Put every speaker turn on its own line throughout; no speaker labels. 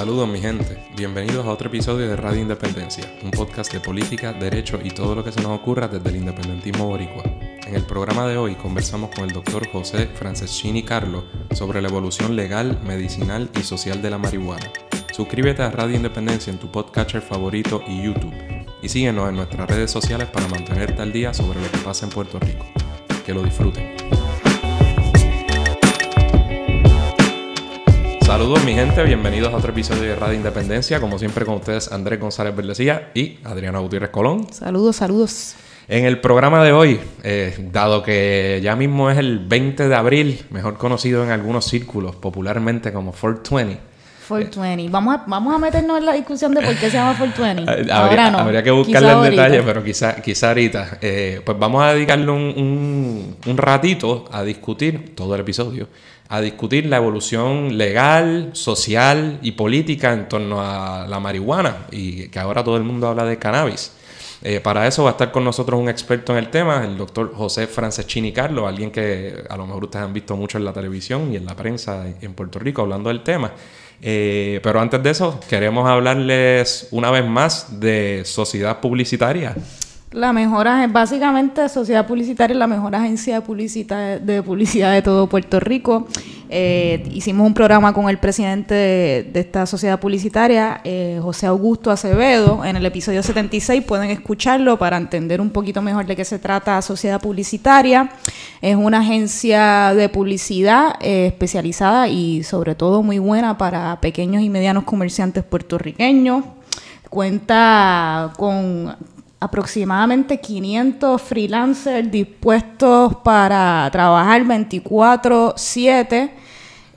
Saludos mi gente, bienvenidos a otro episodio de Radio Independencia, un podcast de política, derecho y todo lo que se nos ocurra desde el independentismo boricua. En el programa de hoy conversamos con el doctor José Franceschini Carlo sobre la evolución legal, medicinal y social de la marihuana. Suscríbete a Radio Independencia en tu podcatcher favorito y YouTube. Y síguenos en nuestras redes sociales para mantenerte al día sobre lo que pasa en Puerto Rico. Que lo disfruten. Saludos mi gente, bienvenidos a otro episodio de Radio Independencia. Como siempre con ustedes Andrés González Verdecía y Adriana Gutiérrez Colón.
Saludos, saludos.
En el programa de hoy, eh, dado que ya mismo es el 20 de abril, mejor conocido en algunos círculos popularmente como 420,
420. Vamos a, vamos a meternos en la discusión de por qué se llama 420.
Eh, habría, no. habría que buscarle el detalle, pero quizá, quizá ahorita. Eh, pues vamos a dedicarle un, un, ratito a discutir, todo el episodio, a discutir la evolución legal, social y política en torno a la marihuana y que ahora todo el mundo habla de cannabis. Eh, para eso va a estar con nosotros un experto en el tema, el doctor José Franceschini Carlo, alguien que a lo mejor ustedes han visto mucho en la televisión y en la prensa en Puerto Rico hablando del tema. Eh, pero antes de eso, queremos hablarles una vez más de sociedad publicitaria.
La mejor, básicamente, Sociedad Publicitaria es la mejor agencia de publicidad de, publicidad de todo Puerto Rico. Eh, hicimos un programa con el presidente de, esta sociedad publicitaria, eh, José Augusto Acevedo, en el episodio 76. Pueden escucharlo para entender un poquito mejor de qué se trata Sociedad Publicitaria. Es una agencia de publicidad eh, especializada y sobre todo muy buena para pequeños y medianos comerciantes puertorriqueños cuenta con aproximadamente 500 freelancers dispuestos para trabajar 24/7.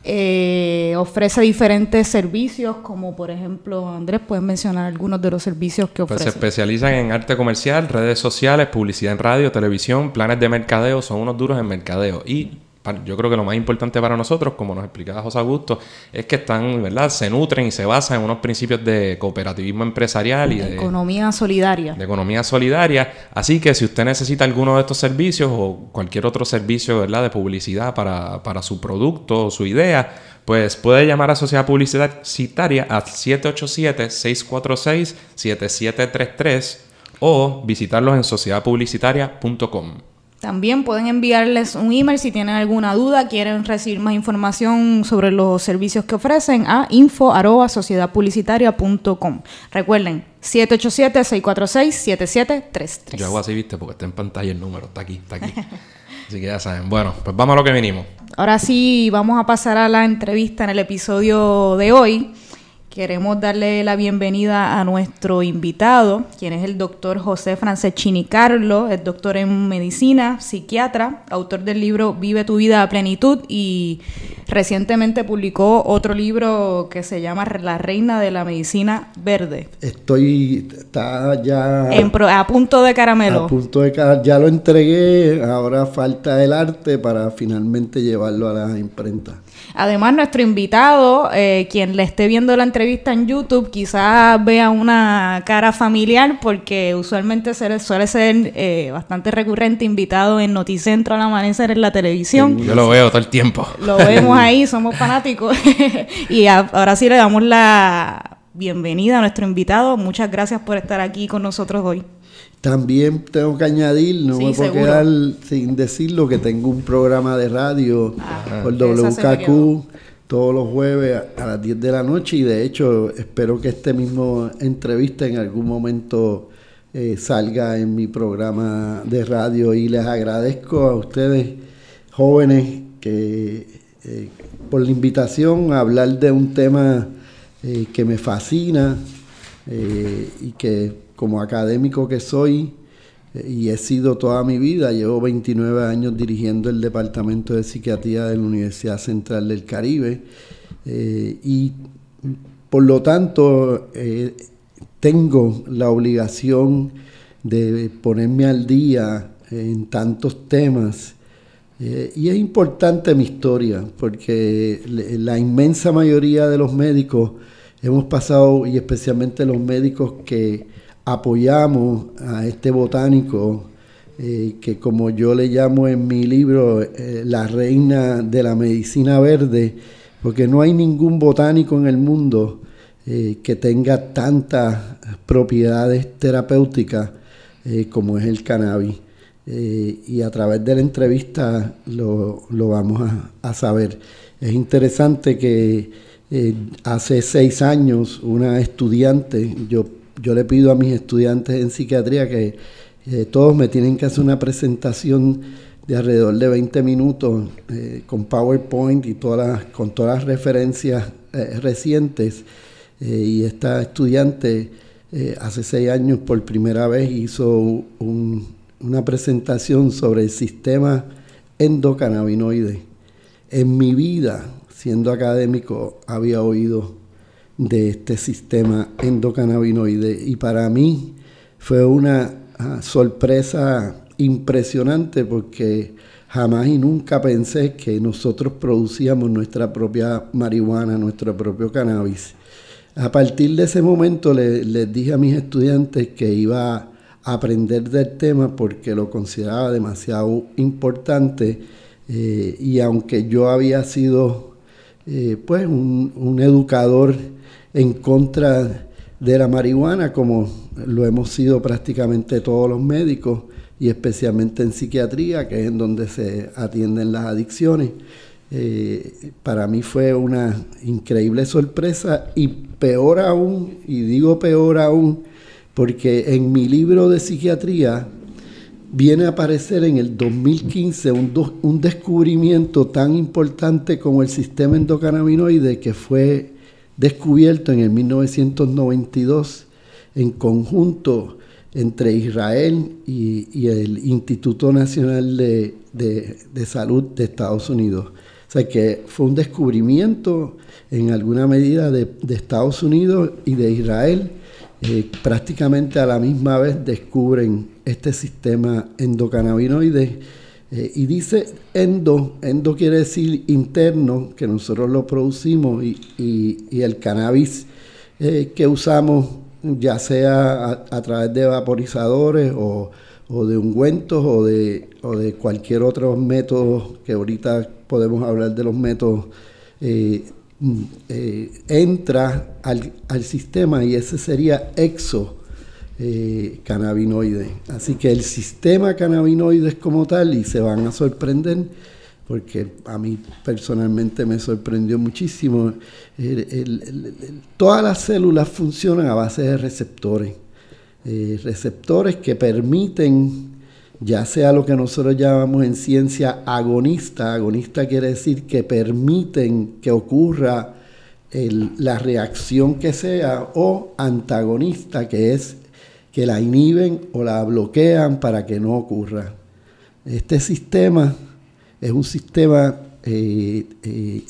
Eh, ofrece diferentes servicios, como por ejemplo, Andrés, puedes mencionar algunos de los servicios que ofrece.
Pues se especializan en arte comercial, redes sociales, publicidad en radio, televisión, planes de mercadeo, son unos duros en mercadeo. Y yo creo que lo más importante para nosotros, como nos explicaba José Augusto, es que están, ¿verdad? Se nutren y se basan en unos principios de cooperativismo empresarial y de,
economía solidaria.
De economía solidaria. Así que si usted necesita alguno de estos servicios o cualquier otro servicio, ¿verdad? De publicidad para, para su producto o su idea, pues puede llamar a Sociedad Publicitaria a 787-646-7733 o visitarlos en sociedadpublicitaria.com.
También pueden enviarles un email si tienen alguna duda, quieren recibir más información sobre los servicios que ofrecen a info.sociedadpublicitaria.com. Recuerden, 787-646-7733.
Yo hago así, viste, porque está en pantalla el número, está aquí, está aquí. Así que ya saben. Bueno, pues vamos a lo que vinimos.
Ahora sí, vamos a pasar a la entrevista en el episodio de hoy. Queremos darle la bienvenida a nuestro invitado, quien es el doctor José Franceschini Carlo, es doctor en medicina, psiquiatra, autor del libro Vive tu vida a plenitud y recientemente publicó otro libro que se llama La reina de la medicina verde.
Estoy está ya
a punto de caramelo.
A punto de ya lo entregué, ahora falta el arte para finalmente llevarlo a la imprenta.
Además, nuestro invitado, eh, quien le esté viendo la entrevista en YouTube, quizás vea una cara familiar porque usualmente suele, ser eh, bastante recurrente invitado en Noticentro al amanecer en la televisión.
Yo lo veo todo el tiempo.
Lo vemos ahí, somos fanáticos. y ahora sí le damos la bienvenida a nuestro invitado. Muchas gracias por estar aquí con nosotros hoy.
También tengo que añadir, no me puedo quedar sin decirlo, que tengo un programa de radio ah, por WKQ todos los jueves a, las 10 de la noche y de hecho espero que este mismo entrevista en algún momento eh, salga en mi programa de radio. Y les agradezco a ustedes jóvenes que eh, por la invitación a hablar de un tema eh, que me fascina y que como académico que soy eh, y he sido toda mi vida, llevo 29 años dirigiendo el Departamento de Psiquiatría de la Universidad Central del Caribe eh, y por lo tanto eh, tengo la obligación de ponerme al día en tantos temas. y es importante mi historia, porque la inmensa mayoría de los médicos hemos pasado, y especialmente los médicos que apoyamos a este botánico eh, que como yo le llamo en mi libro eh, la reina de la medicina verde, porque no hay ningún botánico en el mundo eh, que tenga tantas propiedades terapéuticas como es el cannabis. y a través de la entrevista lo, vamos a, saber. Es interesante que hace seis años una estudiante, yo, yo le pido a mis estudiantes en psiquiatría que todos me tienen que hacer una presentación de alrededor de 20 minutos eh, con PowerPoint y todas con todas las referencias eh, recientes. Eh, y esta estudiante hace seis años por primera vez hizo una presentación sobre el sistema endocannabinoide. En mi vida, siendo académico, había oído de este sistema endocannabinoide y para mí fue una ah, sorpresa impresionante porque jamás y nunca pensé que nosotros producíamos nuestra propia marihuana, nuestro propio cannabis. A partir de ese momento les dije a mis estudiantes que iba a aprender del tema porque lo consideraba demasiado importante eh, y aunque yo había sido eh, pues un educador en contra de la marihuana como lo hemos sido prácticamente todos los médicos, y especialmente en psiquiatría, que es en donde se atienden las adicciones. Eh, para mí fue una increíble sorpresa y peor aún, y digo peor aún, porque en mi libro de psiquiatría viene a aparecer en el 2015 un, un descubrimiento tan importante como el sistema endocannabinoide que fue descubierto en el 1992 en conjunto entre Israel y, el Instituto Nacional de, Salud de Estados Unidos. O sea que fue un descubrimiento en alguna medida de, Estados Unidos y de Israel. Eh, prácticamente a la misma vez descubren este sistema endocannabinoide. Eh, y dice endo, endo quiere decir interno, que nosotros lo producimos y, el cannabis eh, que usamos ya sea a, través de vaporizadores o, de ungüentos o de, cualquier otro método que ahorita podemos hablar de los métodos, eh, eh, entra al, sistema y ese sería exo. Eh, cannabinoide. Así que el sistema cannabinoide es como tal y se van a sorprender porque a mí personalmente me sorprendió muchísimo. todas las células funcionan a base de receptores, eh, receptores que permiten, ya sea lo que nosotros llamamos en ciencia agonista, agonista quiere decir que permiten que ocurra la reacción que sea, o antagonista, que es que la inhiben o la bloquean para que no ocurra. Este sistema es un sistema, eh, eh,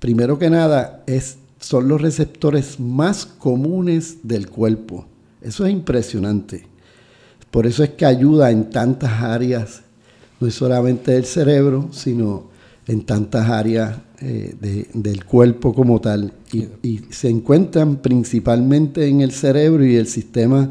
primero que nada, es, son los receptores más comunes del cuerpo. Eso es impresionante. Por eso es que ayuda en tantas áreas, no solamente del cerebro, sino en tantas áreas eh, del cuerpo como tal. Y, se encuentran principalmente en el cerebro y el sistema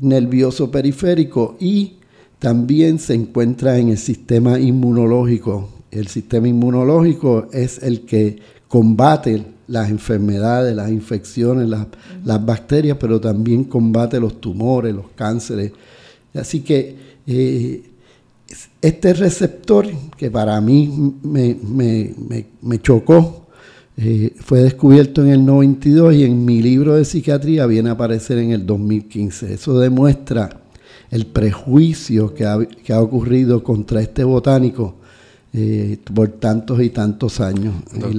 nervioso periférico y también se encuentra en el sistema inmunológico. El sistema inmunológico es el que combate las enfermedades, las infecciones, las, bacterias, pero también combate los tumores, los cánceres. Así que eh, este receptor, que para mí me, chocó, eh, fue descubierto en el 92 y en mi libro de psiquiatría viene a aparecer en el 2015. Eso demuestra el prejuicio que ha, ocurrido contra este botánico eh, por tantos y tantos años.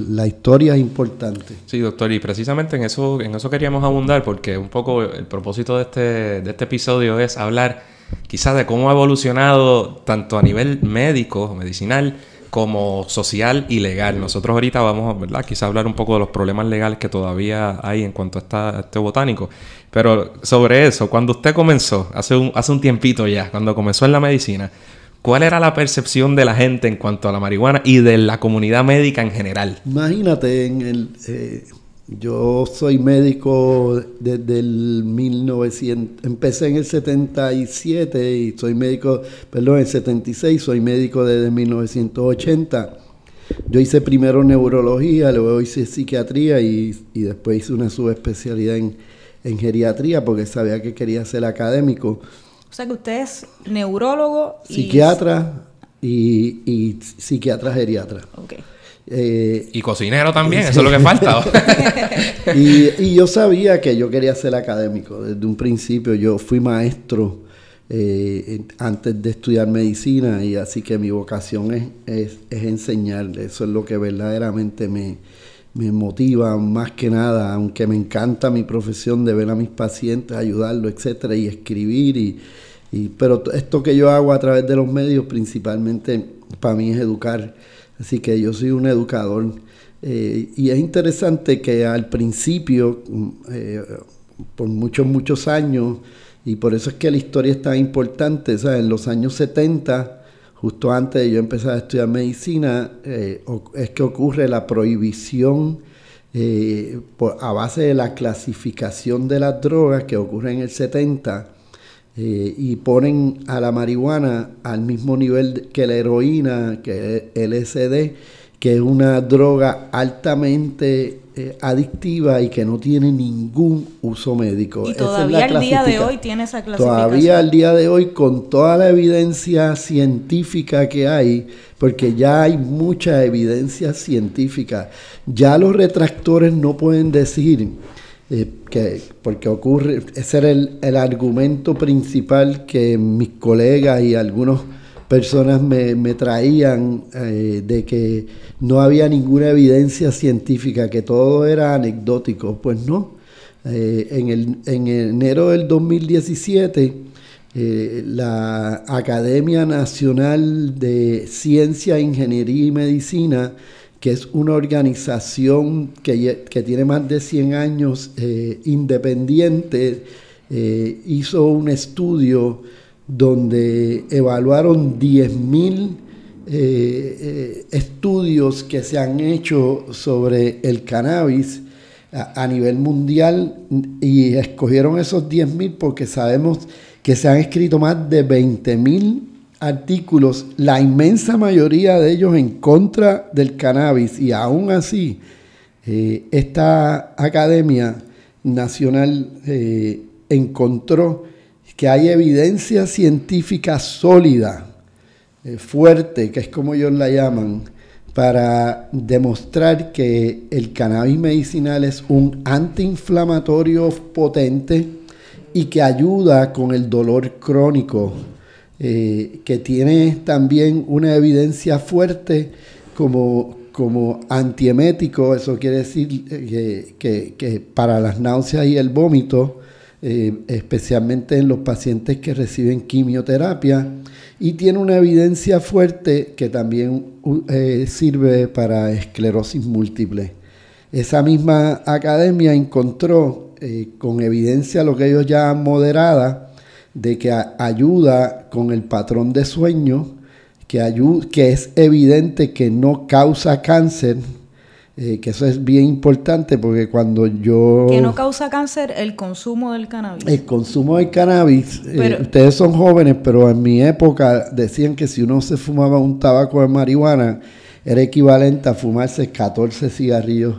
la historia es importante.
Sí, doctor, y precisamente en eso, en eso queríamos abundar, porque un poco el propósito de este, de este episodio es hablar quizás de cómo ha evolucionado tanto a nivel médico, medicinal, como social y legal. Nosotros ahorita vamos, ¿verdad? Quizá hablar un poco de los problemas legales que todavía hay en cuanto a, este botánico. Pero sobre eso, cuando usted comenzó, hace un, hace un tiempito ya, cuando comenzó en la medicina, ¿cuál era la percepción de la gente en cuanto a la marihuana y de la comunidad médica en general?
Imagínate, en el, eh, yo soy médico desde el 1900, empecé en el 77 y soy médico, perdón, en el 76, soy médico desde 1980. yo hice primero neurología, luego hice psiquiatría y, después hice una subespecialidad en, en, geriatría porque sabía que quería ser académico.
O sea que usted es neurólogo
y... Psiquiatra y, y psiquiatra geriatra.
Okay.
Eh, y cocinero también, eso es lo que falta.
y, yo sabía que yo quería ser académico. Desde un principio yo fui maestro eh, antes de estudiar medicina y así que mi vocación es, es, enseñar. Eso es lo que verdaderamente me, me motiva más que nada, aunque me encanta mi profesión de ver a mis pacientes, ayudarlos, etcétera, y escribir. Y, y, pero esto que yo hago a través de los medios principalmente para mí es educar Así que yo soy un educador. Eh, y es interesante que al principio, mm, eh, por muchos, muchos años, y por eso es que la historia es tan importante, en los años 70, justo antes de yo empezar a estudiar medicina, eh, es que ocurre la prohibición a base de la clasificación de las drogas que ocurre en el 70 eh, y ponen a la marihuana al mismo nivel que la heroína, que el LSD, que es una droga altamente eh, adictiva y que no tiene ningún uso médico.
Y todavía al día de hoy tiene esa clasificación.
Todavía al día de hoy, con toda la evidencia científica que hay, porque ya hay mucha evidencia científica, ya los retractores no pueden decir eh, que, porque ocurre, ese era el, el, argumento principal que mis colegas y algunas personas me, me traían eh, de que no había ninguna evidencia científica, que todo era anecdótico. Pues no. Eh, en, el, en enero del 2017, la Academia Nacional de Ciencia, Ingeniería y Medicina que es una organización que, tiene más de 100 años eh, independiente, eh, hizo un estudio donde evaluaron 10.000 eh, estudios que se han hecho sobre el cannabis a, a nivel mundial y escogieron esos 10.000 porque sabemos que se han escrito más de 20.000 artículos, la inmensa mayoría de ellos en contra del cannabis. Y aún así eh, esta Academia Nacional eh, encontró que hay evidencia científica sólida, eh, fuerte, que es como ellos la llaman, para demostrar que el cannabis medicinal es un antiinflamatorio potente y que ayuda con el dolor crónico eh, que tiene también una evidencia fuerte como, como antiemético, eso quiere decir eh, que, para las náuseas y el vómito, eh, especialmente en los pacientes que reciben quimioterapia, y tiene una evidencia fuerte que también sirve para esclerosis múltiple. Esa misma academia encontró con evidencia lo que ellos llaman moderada, de que ayuda con el patrón de sueño, que, que es evidente que no causa cáncer, eh, que eso es bien importante porque cuando yo...
Que no causa cáncer el consumo del cannabis.
El consumo del cannabis, eh, ustedes son jóvenes, pero en mi época decían que si uno se fumaba un tabaco de marihuana, era equivalente a fumarse 14 cigarrillos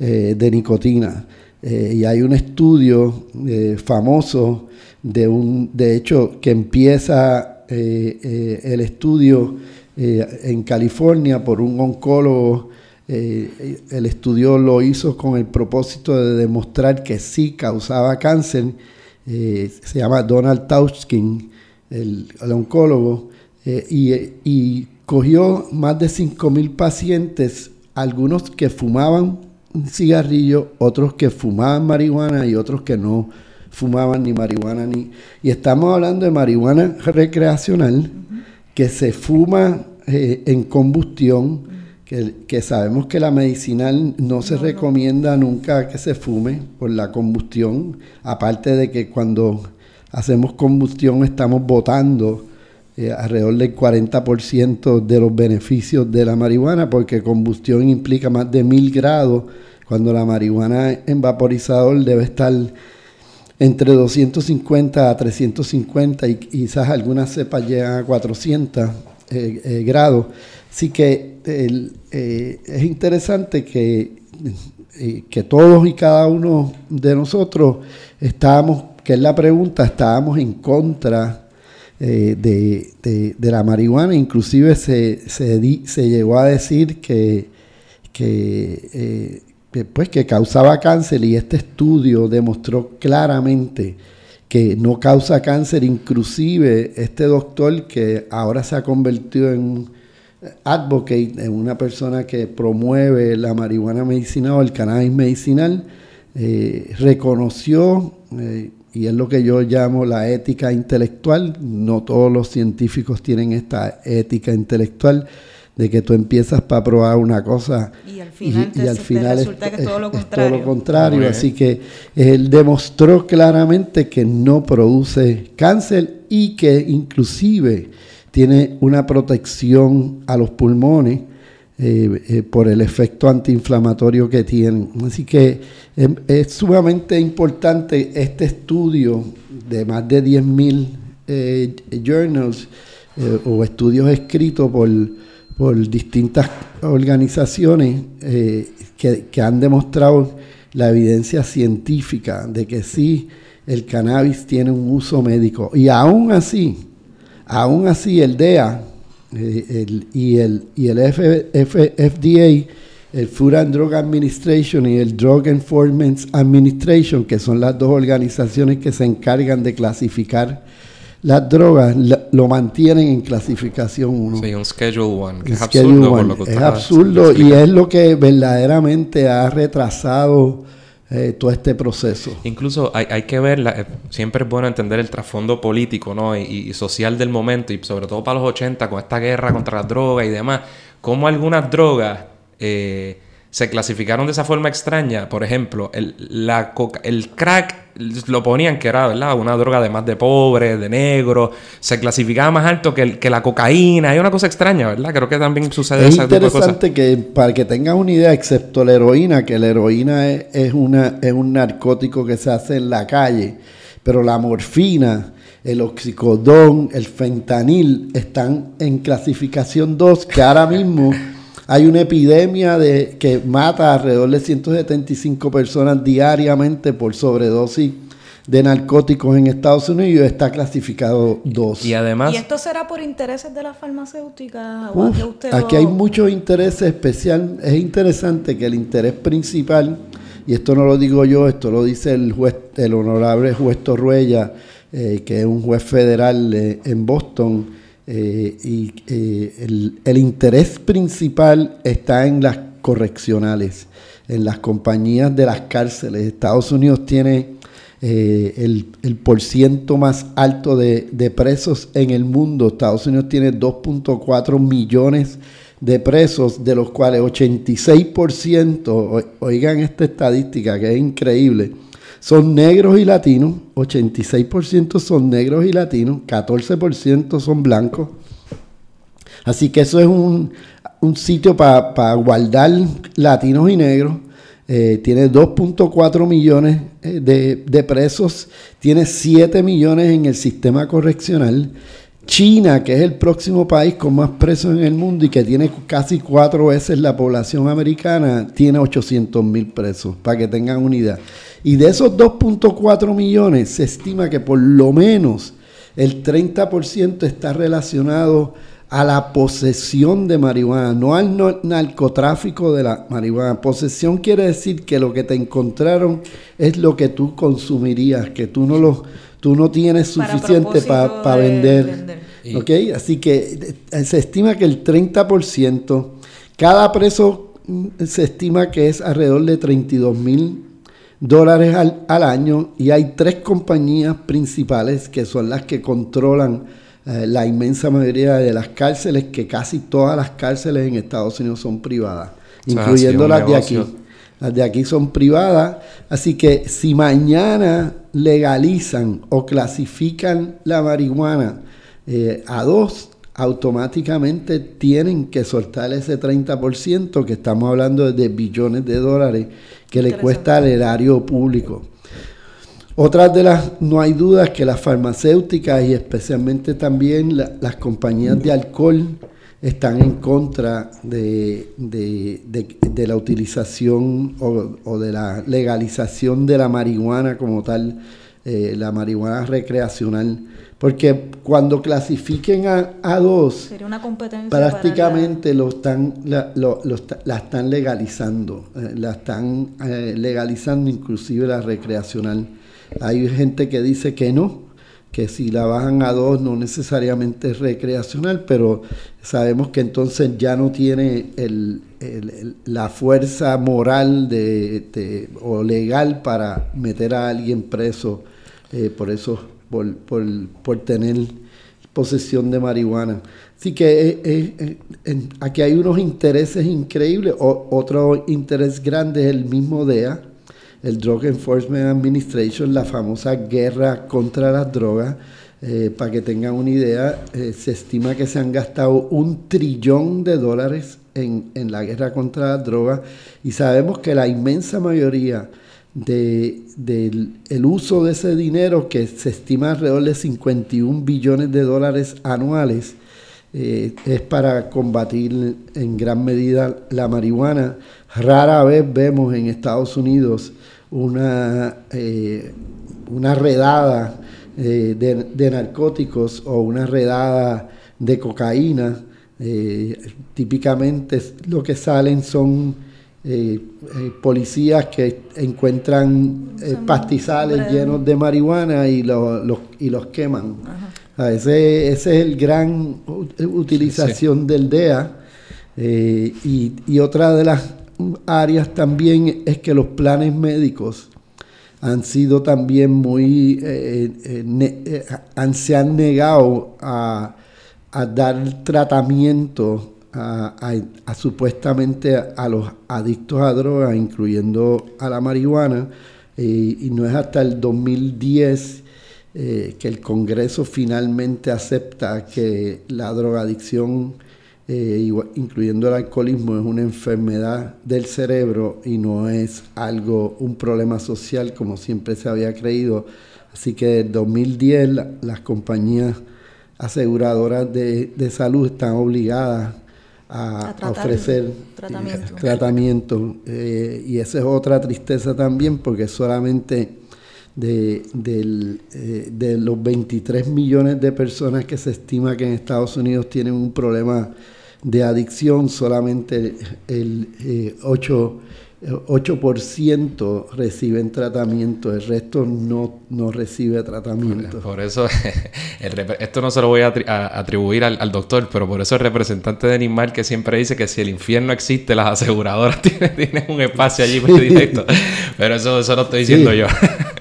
eh, de nicotina. y hay un estudio famoso de un, de hecho, que empieza eh, eh, el estudio eh, en California por un oncólogo. el estudio lo hizo con el propósito de demostrar que sí causaba cáncer. se llama Donald Tauchkin, el, oncólogo, y, y cogió más de 5.000 pacientes, algunos que fumaban cigarrillo, otros que fumaban marihuana y otros que no fumaban ni marihuana ni... Y estamos hablando de marihuana recreacional que se fuma eh, en combustión, que, sabemos que la medicinal no se recomienda nunca que se fume por la combustión, aparte de que cuando hacemos combustión estamos botando eh, alrededor del 40% de los beneficios de la marihuana, porque combustión implica más de mil grados, cuando la marihuana en vaporizador debe estar entre 250 a 350 y quizás algunas cepas llegan a 400 eh, eh, grados. Así que eh, es interesante que, que todos y cada uno de nosotros estábamos, que es la pregunta, estábamos en contra de, de, la marihuana, inclusive se, se, se llegó a decir que, que, pues, que causaba cáncer y este estudio demostró claramente que no causa cáncer, inclusive este doctor que ahora se ha convertido en un advocate, en una persona que promueve la marihuana medicinal o el cannabis medicinal, eh, reconoció, eh, y es lo que yo llamo la ética intelectual, no todos los científicos tienen esta ética intelectual, de que tú empiezas para probar una cosa
y al final, resulta que es todo lo contrario.
todo lo contrario. Así que él demostró claramente que no produce cáncer y que inclusive tiene una protección a los pulmones eh, eh, por el efecto antiinflamatorio que tiene. Así que em, es, sumamente importante este estudio de más de 10.000 eh, journals o estudios escritos por por distintas organizaciones eh, que, han demostrado la evidencia científica de que sí, el cannabis tiene un uso médico. Y aún así, aún así el DEA eh, y el, y el FDA, el Food and Drug Administration y el Drug Enforcement Administration, que son las dos organizaciones que se encargan de clasificar las drogas lo mantienen en clasificación 1.
Sí, un Schedule 1, que es absurdo.
es absurdo y es lo que verdaderamente ha retrasado eh, todo este proceso.
Incluso hay, hay que ver, eh, siempre es bueno entender el trasfondo político ¿no? Y, social del momento, y sobre todo para los 80, con esta guerra contra las drogas y demás, cómo algunas drogas... Eh, se clasificaron de esa forma extraña. Por ejemplo, el, la el crack lo ponían que era, ¿verdad? Una droga de más de pobre, de negro. Se clasificaba más alto que, que la cocaína. Hay una cosa extraña, ¿verdad? Creo que también sucede
es interesante que, para que tengan una idea, excepto la heroína, que la heroína es, una, es un narcótico que se hace en la calle, pero la morfina el oxicodón, el fentanil están en clasificación 2, que ahora mismo hay una epidemia de, que mata alrededor de 175 personas diariamente por sobredosis de narcóticos en Estados Unidos está clasificado dos.
Y además...
¿Y esto será por intereses de las farmacéuticas?
aquí hay muchos intereses especial. Es interesante que el interés principal, y esto no lo digo yo, esto lo dice el juez, el honorable juez Torruella, eh, que es un juez federal eh, en Boston, eh, y eh, el, interés principal está en las correccionales, en las compañías de las cárceles. Estados Unidos tiene eh, el, el porciento más alto de, presos en el mundo. Estados Unidos tiene 2.4 millones de presos, de los cuales 86%, oigan esta estadística que es increíble, son negros y latinos, 86% son negros y latinos, 14% son blancos. Así que eso es un, sitio para guardar latinos y negros. Eh, tiene 2.4 millones eh, de, de, presos, tiene 7 millones en el sistema correccional. China, que es el próximo país con más presos en el mundo y que tiene casi cuatro veces la población americana, tiene 800 mil presos, para que tengan unidad. Y de esos 2.4 millones se estima que por lo menos el 30% está relacionado a la posesión de marihuana, no al narcotráfico de la marihuana. Posesión quiere decir que lo que te encontraron es lo que tú consumirías, que tú no lo, tú no tienes suficiente para vender. vender. Así que eh, se estima que el 30%, cada preso mm, se estima que es alrededor de 32 mil dólares al, año y hay tres compañías principales que son las que controlan eh, la inmensa mayoría de las cárceles, que casi todas las cárceles en Estados Unidos son privadas, incluyendo las de aquí. Las de aquí son privadas, así que si mañana legalizan o clasifican la marihuana eh, a dos, automáticamente tienen que soltar ese 30%, que estamos hablando de billones de dólares, que le cuesta al erario público. Otras de las, no hay dudas que las farmacéuticas y especialmente también las compañías de alcohol están en contra de, la utilización o, de la legalización de la marihuana como tal, eh, la marihuana recreacional. Porque cuando clasifiquen a, dos, prácticamente lo están, la, están legalizando, eh, la están eh, legalizando inclusive la recreacional. Hay gente que dice que no, que si la bajan a dos no necesariamente es recreacional, pero sabemos que entonces ya no tiene la fuerza moral de, o legal para meter a alguien preso eh, por eso, por, por, tener posesión de marihuana. Así que eh, eh, aquí hay unos intereses increíbles. otro interés grande es el mismo DEA el Drug Enforcement Administration, la famosa guerra contra las drogas. Eh, para que tengan una idea, eh, se estima que se han gastado un trillón de dólares en, la guerra contra las drogas y sabemos que la inmensa mayoría del uso de ese dinero, que se estima alrededor de 51 billones de dólares anuales, eh, es para combatir en gran medida la marihuana. Rara vez vemos en Estados Unidos una, eh, una redada eh, de, narcóticos o una redada de cocaína. Eh, típicamente lo que salen son policías que encuentran pastizales llenos de marihuana y, los, y los queman. ese, ese, es el gran utilización del DEA. y, y, otra de las áreas también es que los planes médicos han sido también muy, eh, eh, eh, se han negado a, dar tratamiento a, supuestamente a, los adictos a drogas, incluyendo a la marihuana, y no es hasta el 2010 que el Congreso finalmente acepta que la drogadicción eh, incluyendo el alcoholismo, es una enfermedad del cerebro y no es algo, un problema social como siempre se había creído. Así que en 2010 las compañías aseguradoras de, salud están obligadas a, ofrecer tratamiento, tratamiento eh, y esa es otra tristeza también porque solamente de, eh, de los 23 millones de personas que se estima que en Estados Unidos tienen un problema de adicción, solamente el 8, eh, reciben tratamiento, el resto no, no recibe tratamiento.
Por eso, esto no se lo voy a, atribuir al, doctor, pero por eso el representante de Animal que siempre dice que si el infierno existe, las aseguradoras tienen, un espacio allí directo. Pero eso, eso lo estoy diciendo yo.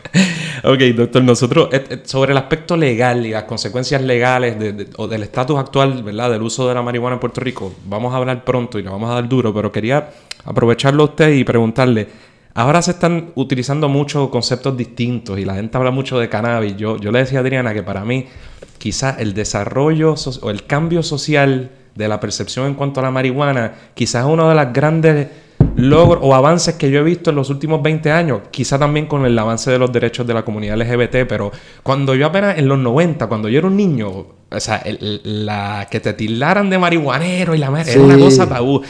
Ok, doctor, nosotros sobre el aspecto legal y las consecuencias legales o del estatus actual, ¿verdad? Del uso de la marihuana en Puerto Rico, vamos a hablar pronto y le vamos a dar duro, pero quería aprovecharlo a usted y preguntarle, ahora se están utilizando muchos conceptos distintos y la gente habla mucho de cannabis. Yo, yo le decía a Adriana que para mí quizás el desarrollo o el cambio social de la percepción en cuanto a la marihuana, quizás es una de las grandes logros o avances que yo he visto en los últimos 20 años, quizá también con el avance de los derechos de la comunidad LGBT, pero cuando yo apenas en los 90, cuando yo era un niño, o sea, la que te tildaran de marihuanero y la madre, era una cosa tabú.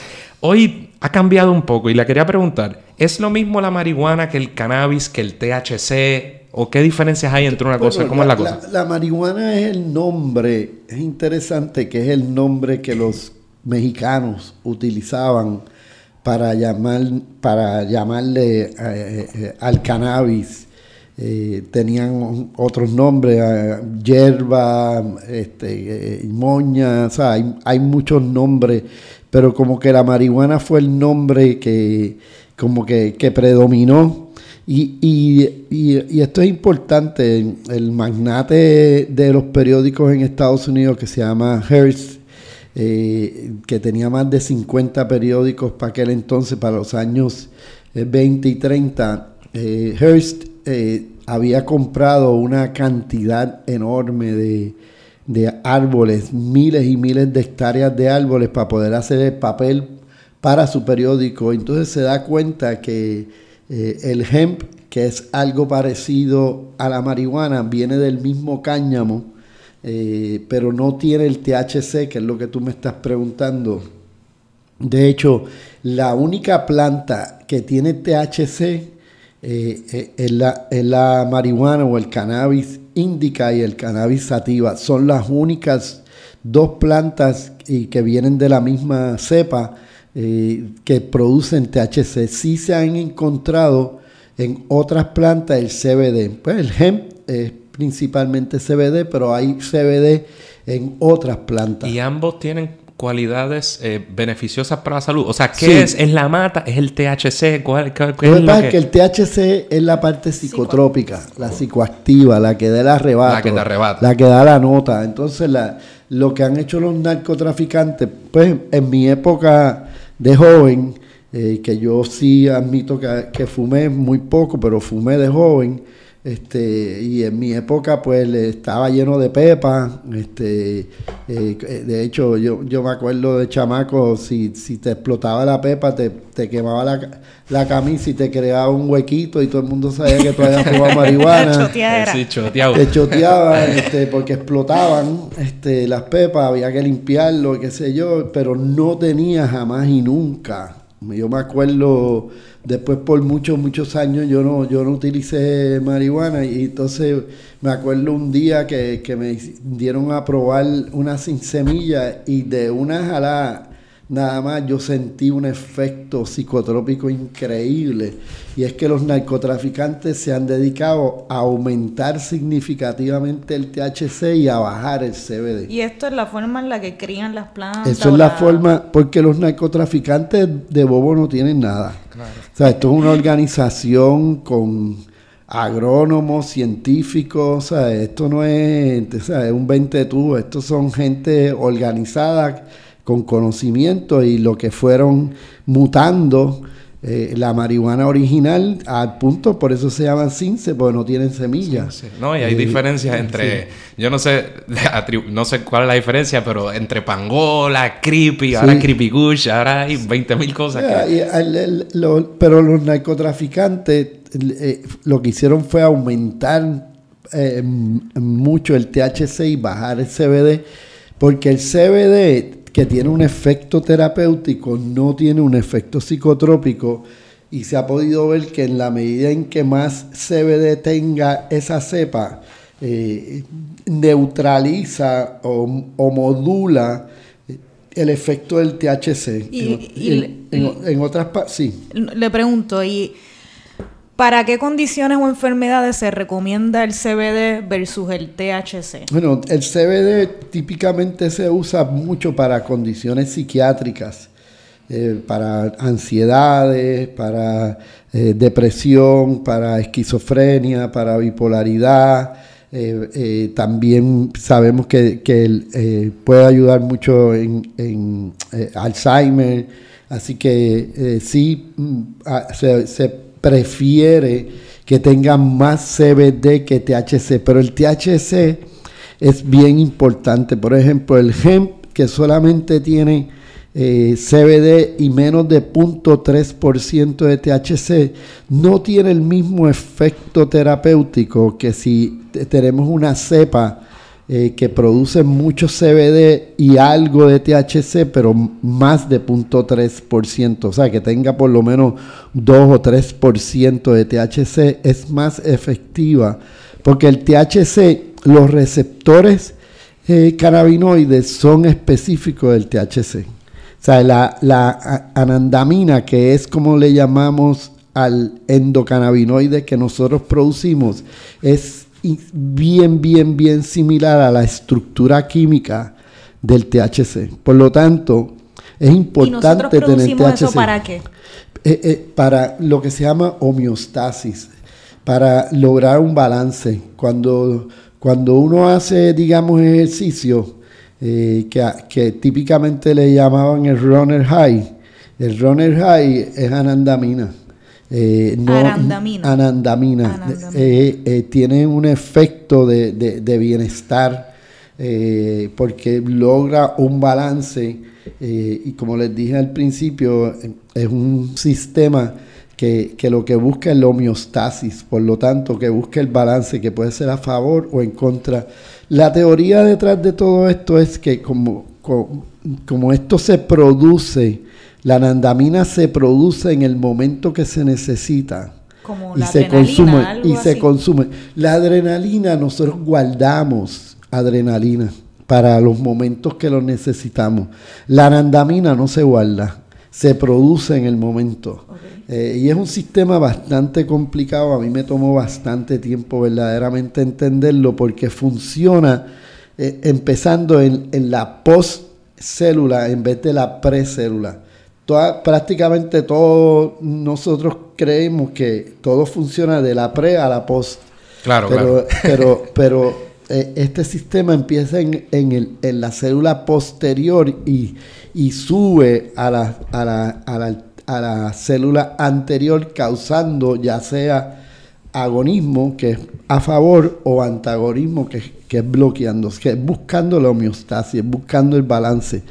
Hoy ha cambiado un poco y le quería preguntar, ¿es lo mismo la marihuana que el cannabis, que el THC? ¿O qué diferencias hay entre una cosa? ¿Cómo es la cosa?
La, marihuana es el nombre, es interesante que es el nombre que los mexicanos utilizaban para, llamar, para llamarle eh, eh, al cannabis. Eh, tenían otros nombres, hierba, este, moña, o sea, hay, muchos nombres, pero como que la marihuana fue el nombre que como que, predominó. Y, y, y, esto es importante, el magnate de los periódicos en Estados Unidos que se llama Hearst, eh, que tenía más de 50 periódicos para aquel entonces, para los años 20 eh, y 30, eh, Hearst había comprado una cantidad enorme de, de, árboles, miles y miles de hectáreas de árboles para poder hacer el papel para su periódico. Entonces se da cuenta que el hemp, que es algo parecido a la marihuana, viene del mismo cáñamo eh, pero no tiene el THC, que es lo que tú me estás preguntando. De hecho, la única planta que tiene THC eh, eh, es, la, la, marihuana o el cannabis indica y el cannabis sativa. Son las únicas dos plantas y que vienen de la misma cepa que producen THC. Sí se han encontrado en otras plantas el CBD. Pues el hemp es principalmente CBD, pero hay CBD en otras plantas.
Y ambos tienen cualidades eh, beneficiosas para la salud. O sea, ¿qué es? ¿Es la mata? ¿Es el THC? ¿Cuál,
qué, es que... el THC es la parte psicotrópica, la psicoactiva, la que da el arrebato. La que te arrebata. La que da la nota. Entonces, la, lo que han hecho los narcotraficantes, pues en mi época de joven, eh, que yo sí admito que, que fumé muy poco, pero fumé de joven, este, y en mi época, pues estaba lleno de pepa. Este, eh, de hecho, yo, yo me acuerdo de chamaco, si, si te explotaba la pepa, te, te quemaba la, la, camisa y te creaba un huequito y todo el mundo sabía que tú habías fumado marihuana.
sí, choteaba.
Te choteaban este, porque explotaban este, las pepas, había que limpiarlo, qué sé yo, pero no tenía jamás y nunca. Yo me acuerdo Después por muchos, muchos años yo no, yo no utilicé marihuana y entonces me acuerdo un día que, que me dieron a probar una sin semilla y de una jalada nada más yo sentí un efecto psicotrópico increíble y es que los narcotraficantes se han dedicado a aumentar significativamente el THC y a bajar el CBD.
Y esto es la forma en la que crían las plantas.
Eso es la, forma, porque los narcotraficantes de bobo no tienen nada. O sea, esto es una organización con agrónomos, científicos, o sea, esto no es, o sea, es un 20 tú, estos son gente organizada con conocimiento y lo que fueron mutando eh, la marihuana original al punto, por eso se llaman cince, porque no tienen semillas.
No, y hay eh, diferencias entre, yo no sé, no sé cuál es la diferencia, pero entre pangola, creepy, ahora creepy gush, ahora hay 20 mil cosas.
pero los narcotraficantes eh, lo que hicieron fue aumentar mucho el THC y bajar el CBD, porque el CBD que tiene un efecto terapéutico, no tiene un efecto psicotrópico y se ha podido ver que en la medida en que más CBD tenga esa cepa, eh, neutraliza o, modula el efecto del THC. Y, en, otras sí.
Le pregunto, ¿y ¿Para qué condiciones o enfermedades se recomienda el CBD versus el THC?
Bueno, el CBD típicamente se usa mucho para condiciones psiquiátricas, eh, para ansiedades, para eh, depresión, para esquizofrenia, para bipolaridad. Eh, también sabemos que, puede ayudar mucho en, Alzheimer. Así que sí, mm, se, se prefiere que tenga más CBD que THC, pero el THC es bien importante. Por ejemplo, el hemp que solamente tiene eh, CBD y menos de 0.3% de THC no tiene el mismo efecto terapéutico que si tenemos una cepa eh, que produce mucho CBD y algo de THC, pero más de 0.3%, o sea, que tenga por lo menos 2 o 3% de THC, es más efectiva, porque el THC, los receptores eh, cannabinoides son específicos del THC. O sea, la, la anandamina, que es como le llamamos al endocannabinoide que nosotros producimos, es bien, bien, bien similar a la estructura química del THC. Por lo tanto, es importante ¿Y tener THC. Eso
para qué?
Eh, eh, para lo que se llama homeostasis, para lograr un balance. Cuando, cuando uno hace, digamos, ejercicio, eh, que, que, típicamente le llamaban el runner high, el runner high es anandamina.
Eh, no,
anandamina. Eh, eh, tiene un efecto de, de, bienestar porque logra un balance y como les dije al principio, es un sistema que, que, lo que busca es la homeostasis, por lo tanto, que busca el balance, que puede ser a favor o en contra. La teoría detrás de todo esto es que como, como, como esto se produce, la anandamina se produce en el momento que se necesita.
Como y se consume
y se consume. La adrenalina nosotros guardamos adrenalina para los momentos que lo necesitamos. La anandamina no se guarda, se produce en el momento. Eh, y es un sistema bastante complicado, a mí me tomó bastante tiempo verdaderamente entenderlo porque funciona eh, empezando en, en la postcélula en vez de la precélula. Toda, prácticamente todos nosotros creemos que todo funciona de la pre a la post.
Claro,
pero, Pero, pero eh, este sistema empieza en, en, el, en, la célula posterior y, y sube a la, a, la, a, la, a la célula anterior causando ya sea agonismo, que es a favor, o antagonismo, que, que es bloqueando, que es buscando la homeostasis, buscando el balance.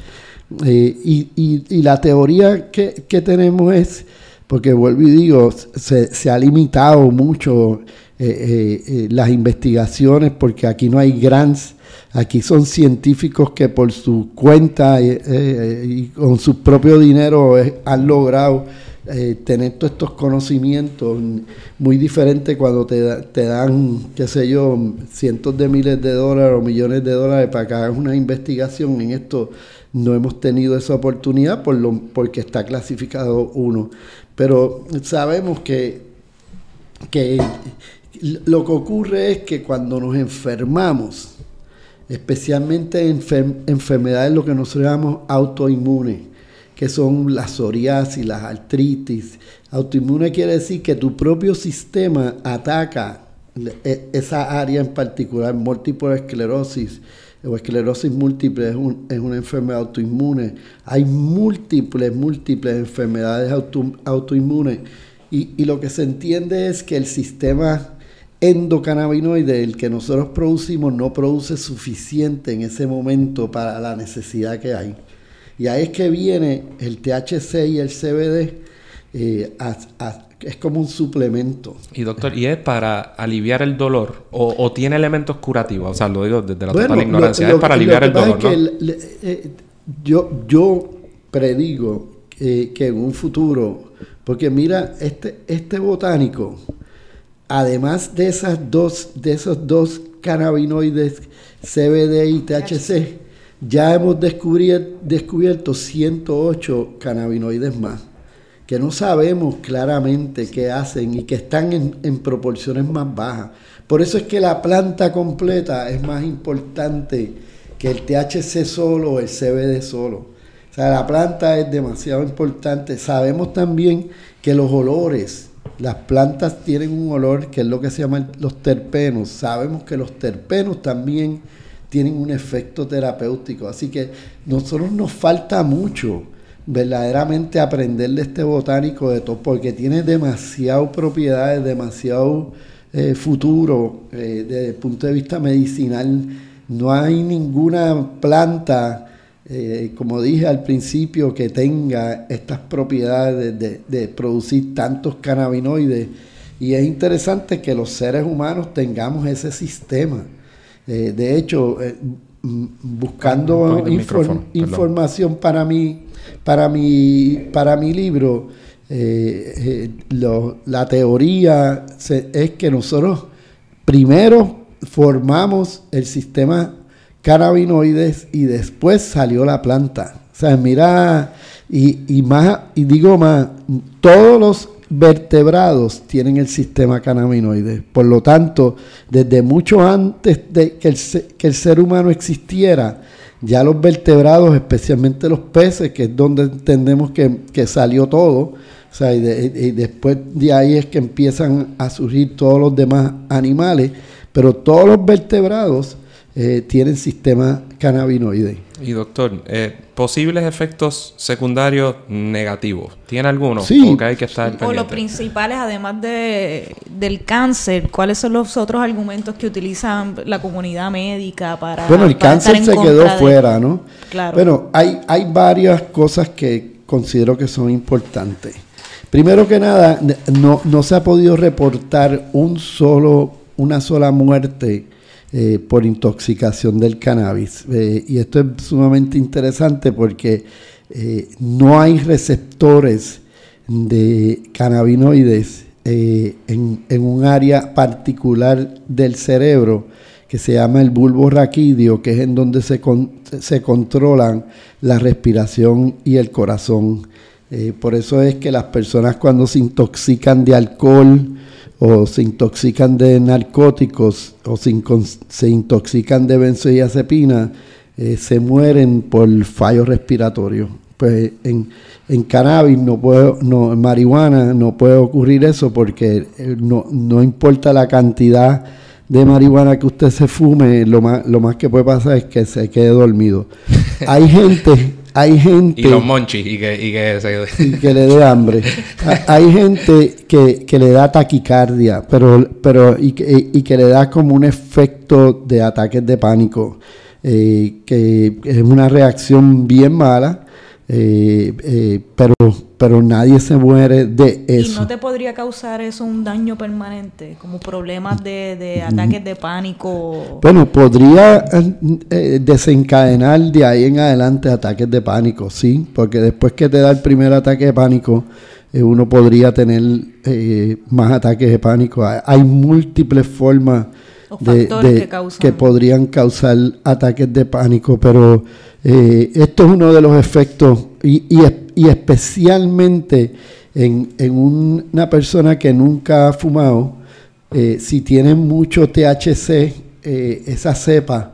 Eh, y, y, la teoría que, que, tenemos es, porque vuelvo y digo, se, se ha limitado mucho eh, eh, eh, las investigaciones, porque aquí no hay grants, aquí son científicos que por su cuenta y con su propio dinero han logrado tener todos estos conocimientos muy diferentes cuando te, te, dan, qué sé yo, cientos de miles de dólares o millones de dólares para que hagas una investigación en esto. No hemos tenido esa oportunidad por lo, porque está clasificado uno. Pero sabemos que, que lo que ocurre es que cuando nos enfermamos, especialmente en enfermedades lo que nosotros llamamos autoinmunes, que son la psoriasis, las artritis. Autoinmune quiere decir que tu propio sistema ataca e, esa área en particular, múltiple esclerosis o esclerosis múltiple es, una enfermedad autoinmune. Hay múltiples, múltiples enfermedades autoinmunes y, y, lo que se entiende es que el sistema endocannabinoide, el que nosotros producimos, no produce suficiente en ese momento para la necesidad que hay. Y ahí es que viene el THC y el CBD, eh, es como un suplemento.
Y doctor, ¿y es para aliviar el dolor o, tiene elementos curativos? O sea, lo digo desde la total ignorancia, es para aliviar el dolor.
Eh, yo, yo predigo que en un futuro, porque mira, este, este botánico, además de esas dos, de esos dos cannabinoides CBD y THC, ya hemos descubierto 108 cannabinoides más, que no sabemos claramente qué hacen y que están en, en proporciones más bajas. Por eso es que la planta completa es más importante que el THC solo o el CBD solo. O sea, la planta es demasiado importante. Sabemos también que los olores, las plantas tienen un olor que es lo que se llama los terpenos. Sabemos que los terpenos también tienen un efecto terapéutico. Así que nosotros nos falta mucho verdaderamente aprender de este botánico de todo, porque tiene demasiadas propiedades, demasiado eh, futuro eh, desde el punto de vista medicinal. No hay ninguna planta eh, como dije al principio, que tenga estas propiedades de, producir tantos cannabinoides. Y es interesante que los seres humanos tengamos ese sistema. De hecho, buscando información para mi, para mi, para mi libro, la teoría es que nosotros primero formamos el sistema cannabinoides y después salió la planta. O sea, mira, y, más, y digo más, todos los vertebrados tienen el sistema cannabinoide. Por lo tanto, desde mucho antes de que el, que el ser humano existiera, ya los vertebrados, especialmente los peces, que es donde entendemos que, salió todo, o sea, y, y, después de ahí es que empiezan a surgir todos los demás animales, pero todos los vertebrados eh, tienen sistema cannabinoide.
Y doctor, eh, posibles efectos secundarios negativos, ¿tiene alguno?
Sí.
hay que estar
o los principales, además de, del cáncer, ¿cuáles son los otros argumentos que utilizan la comunidad médica para...
Bueno, el cáncer se quedó fuera, ¿no? Claro. Bueno, hay, hay varias cosas que considero que son importantes. Primero que nada, no, no se ha podido reportar un solo, una sola muerte eh, por intoxicación del cannabis. Eh, y esto es sumamente interesante porque eh, no hay receptores de cannabinoides en, un área particular del cerebro que se llama el bulbo raquídeo, que es en donde se, se controlan la respiración y el corazón. por eso es que las personas cuando se intoxican de alcohol, o se intoxican de narcóticos o se, intoxican de benzodiazepina, eh, se mueren por fallo respiratorio. Pues en, en cannabis no puedo, no, en marihuana no puede ocurrir eso porque eh, no, no importa la cantidad de marihuana que usted se fume, lo más, lo más que puede pasar es que se quede dormido. Hay gente hay gente...
Y los monchis, y que, y
que, que le dé hambre. hay gente que, que, le da taquicardia, pero, pero y, que, y que le da como un efecto de ataques de pánico, eh, que es una reacción bien mala eh, eh, pero, pero nadie se muere de eso.
¿Y no te podría causar eso un daño permanente, como problemas de, de ataques de pánico?
Bueno, podría eh, desencadenar de ahí en adelante ataques de pánico, sí, porque después que te da el primer ataque de pánico, uno podría tener más ataques de pánico. Hay, múltiples formas de, que, que podrían causar ataques de pánico, pero eh, esto es uno de los efectos y, especialmente en, una persona que nunca ha fumado, eh, si tiene mucho THC, eh, esa cepa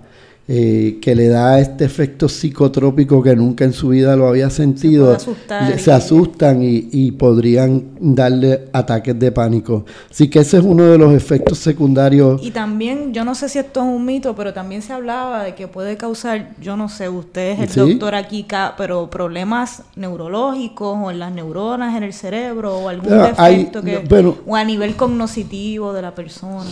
eh, que le da este efecto psicotrópico que nunca en su vida lo había sentido, se, asustan y, podrían darle ataques de pánico. Así que ese es uno de los efectos secundarios.
Y también, yo no sé si esto es un mito, pero también se hablaba de que puede causar, yo no sé, usted es el doctor aquí, pero problemas neurológicos o en las neuronas, en el cerebro o algún defecto que, o a nivel cognitivo de la persona.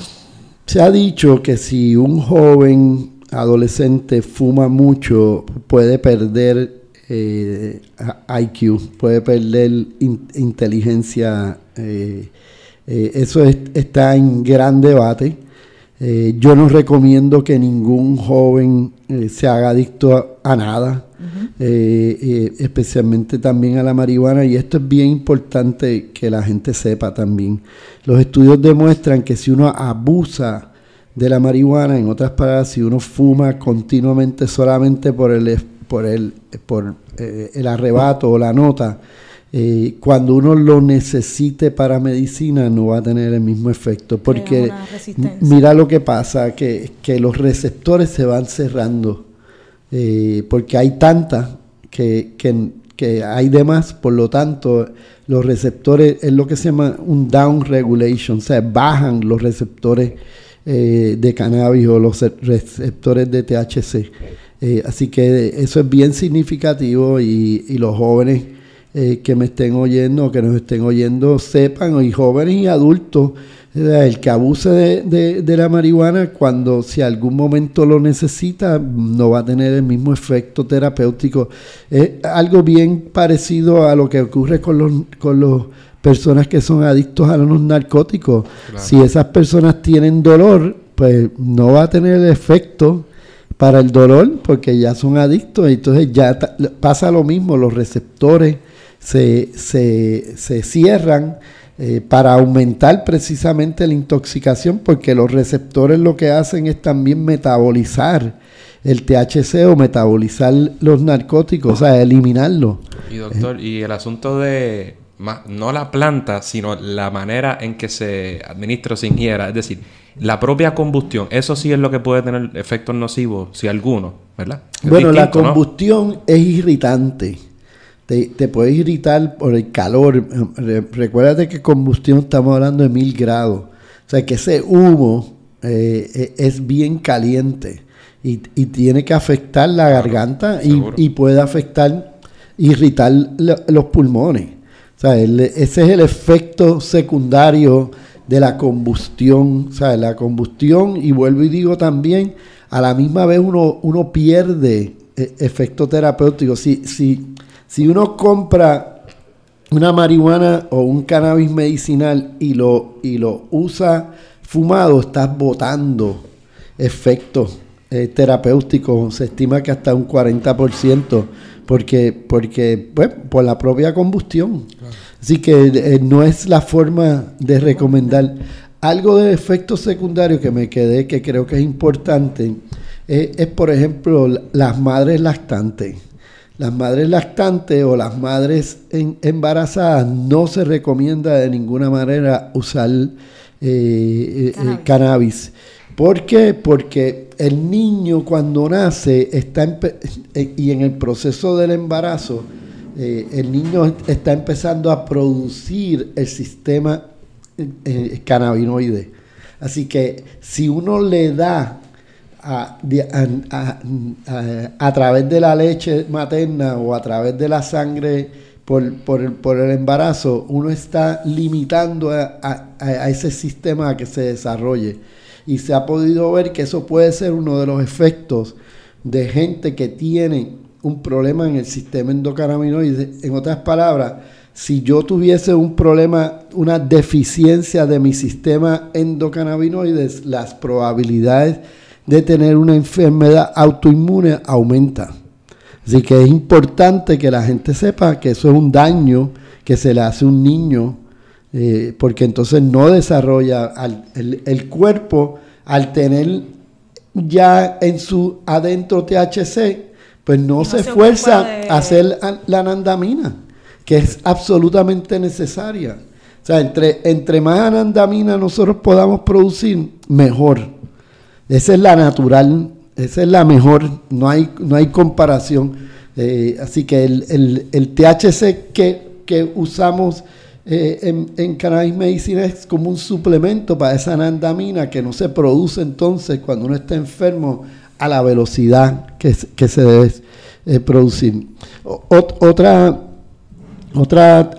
Se ha dicho que si un joven adolescente fuma mucho, puede perder eh, IQ, puede perder inteligencia. Eh, eh, eso está en gran debate. yo no recomiendo que ningún joven se haga adicto a, nada, especialmente también a la marihuana. Y esto es bien importante que la gente sepa también. Los estudios demuestran que si uno abusa de la marihuana. En otras palabras, si uno fuma continuamente solamente por el, por el, por, eh, el arrebato o la nota, eh, cuando uno lo necesite para medicina no va a tener el mismo efecto. Porque mira lo que pasa, que, que, los receptores se van cerrando. Eh, porque hay tantas que, que, que hay de más, por lo tanto, los receptores es lo que se llama un down regulation, o sea, bajan los receptores eh, de cannabis o los receptores de THC. Eh, así que eso es bien significativo y, los jóvenes eh, que me estén oyendo, que nos estén oyendo, sepan, y jóvenes y adultos, el que abuse de, de, la marihuana, cuando si algún momento lo necesita, no va a tener el mismo efecto terapéutico. Es algo bien parecido a lo que ocurre con los, con los personas que son adictos a los narcóticos. Si esas personas tienen dolor, pues no va a tener efecto para el dolor porque ya son adictos. Entonces ya pasa lo mismo, los receptores se, se, cierran eh, para aumentar precisamente la intoxicación porque los receptores lo que hacen es también metabolizar el THC o metabolizar los narcóticos, o sea, eliminarlo.
Y doctor, y el asunto de no la planta, sino la manera en que se administra o se ingiera. Es decir, la propia combustión, eso sí es lo que puede tener efectos nocivos, si alguno, ¿verdad?
bueno, la combustión es irritante. Te, te puede irritar por el calor. recuérdate que combustión estamos hablando de mil grados. O sea que ese humo eh, e, es bien caliente y, tiene que afectar la garganta y, y, puede afectar, irritar los pulmones ese es el efecto secundario de la combustión, La combustión, y vuelvo y digo también, a la misma vez uno, uno pierde eh, efecto terapéutico. Si, si, si uno compra una marihuana o un cannabis medicinal y lo, y lo usa fumado, estás botando efectos eh, terapéuticos. Se estima que hasta un 40%, porque, porque por la propia combustión. Así que eh, no es la forma de recomendar. Algo de efectos secundarios que me quedé, que creo que es importante, eh, es, por ejemplo, las madres lactantes. Las madres lactantes o las madres embarazadas no se recomienda de ninguna manera usar eh, cannabis. cannabis. ¿Por qué? Porque el niño cuando nace está y en el proceso del embarazo, el niño está empezando a producir el sistema eh, cannabinoide. Así que si uno le da a, a, través de la leche materna o a través de la sangre por, por, el, por el, embarazo, uno está limitando a, ese sistema a que se desarrolle. Y se ha podido ver que eso puede ser uno de los efectos de gente que tiene un problema en el sistema endocannabinoide. En otras palabras, si yo tuviese un problema, una deficiencia de mi sistema endocannabinoides, las probabilidades de tener una enfermedad autoinmune aumentan. Así que es importante que la gente sepa que eso es un daño que se le hace a un niño, eh, porque entonces no desarrolla el, cuerpo al tener ya en su adentro THC, pues no, se, esfuerza a hacer la anandamina que es absolutamente necesaria. O sea, entre, entre más anandamina nosotros podamos producir, mejor. Esa es la natural, esa es la mejor, no hay, no hay comparación. Eh, así que el, el, THC que, que usamos eh, en, en, cannabis medicina es como un suplemento para esa anandamina que no se produce entonces cuando uno está enfermo a la velocidad que, que se debe eh, producir. otra otra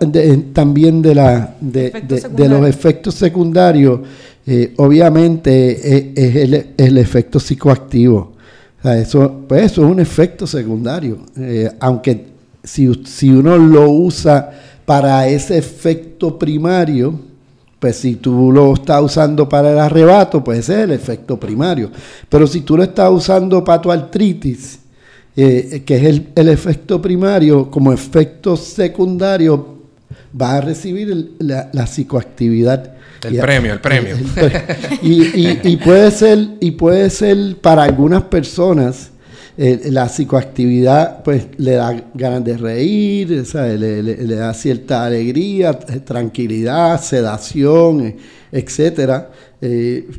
también de, la, de, los efectos secundarios, eh, obviamente eh, es, el, efecto psicoactivo. eso, pues eso es un efecto secundario, eh, aunque si, si uno lo usa para ese efecto primario, pues si tú lo estás usando para el arrebato, pues ese es el efecto primario. Pero si tú lo estás usando para tu artritis, eh, que es el, efecto primario, como efecto secundario va a recibir la, psicoactividad.
El premio, el premio.
y, puede ser, y puede ser para algunas personas, eh, la psicoactividad pues le da ganas de reír, Le, da cierta alegría, eh, tranquilidad, sedación, etcétera.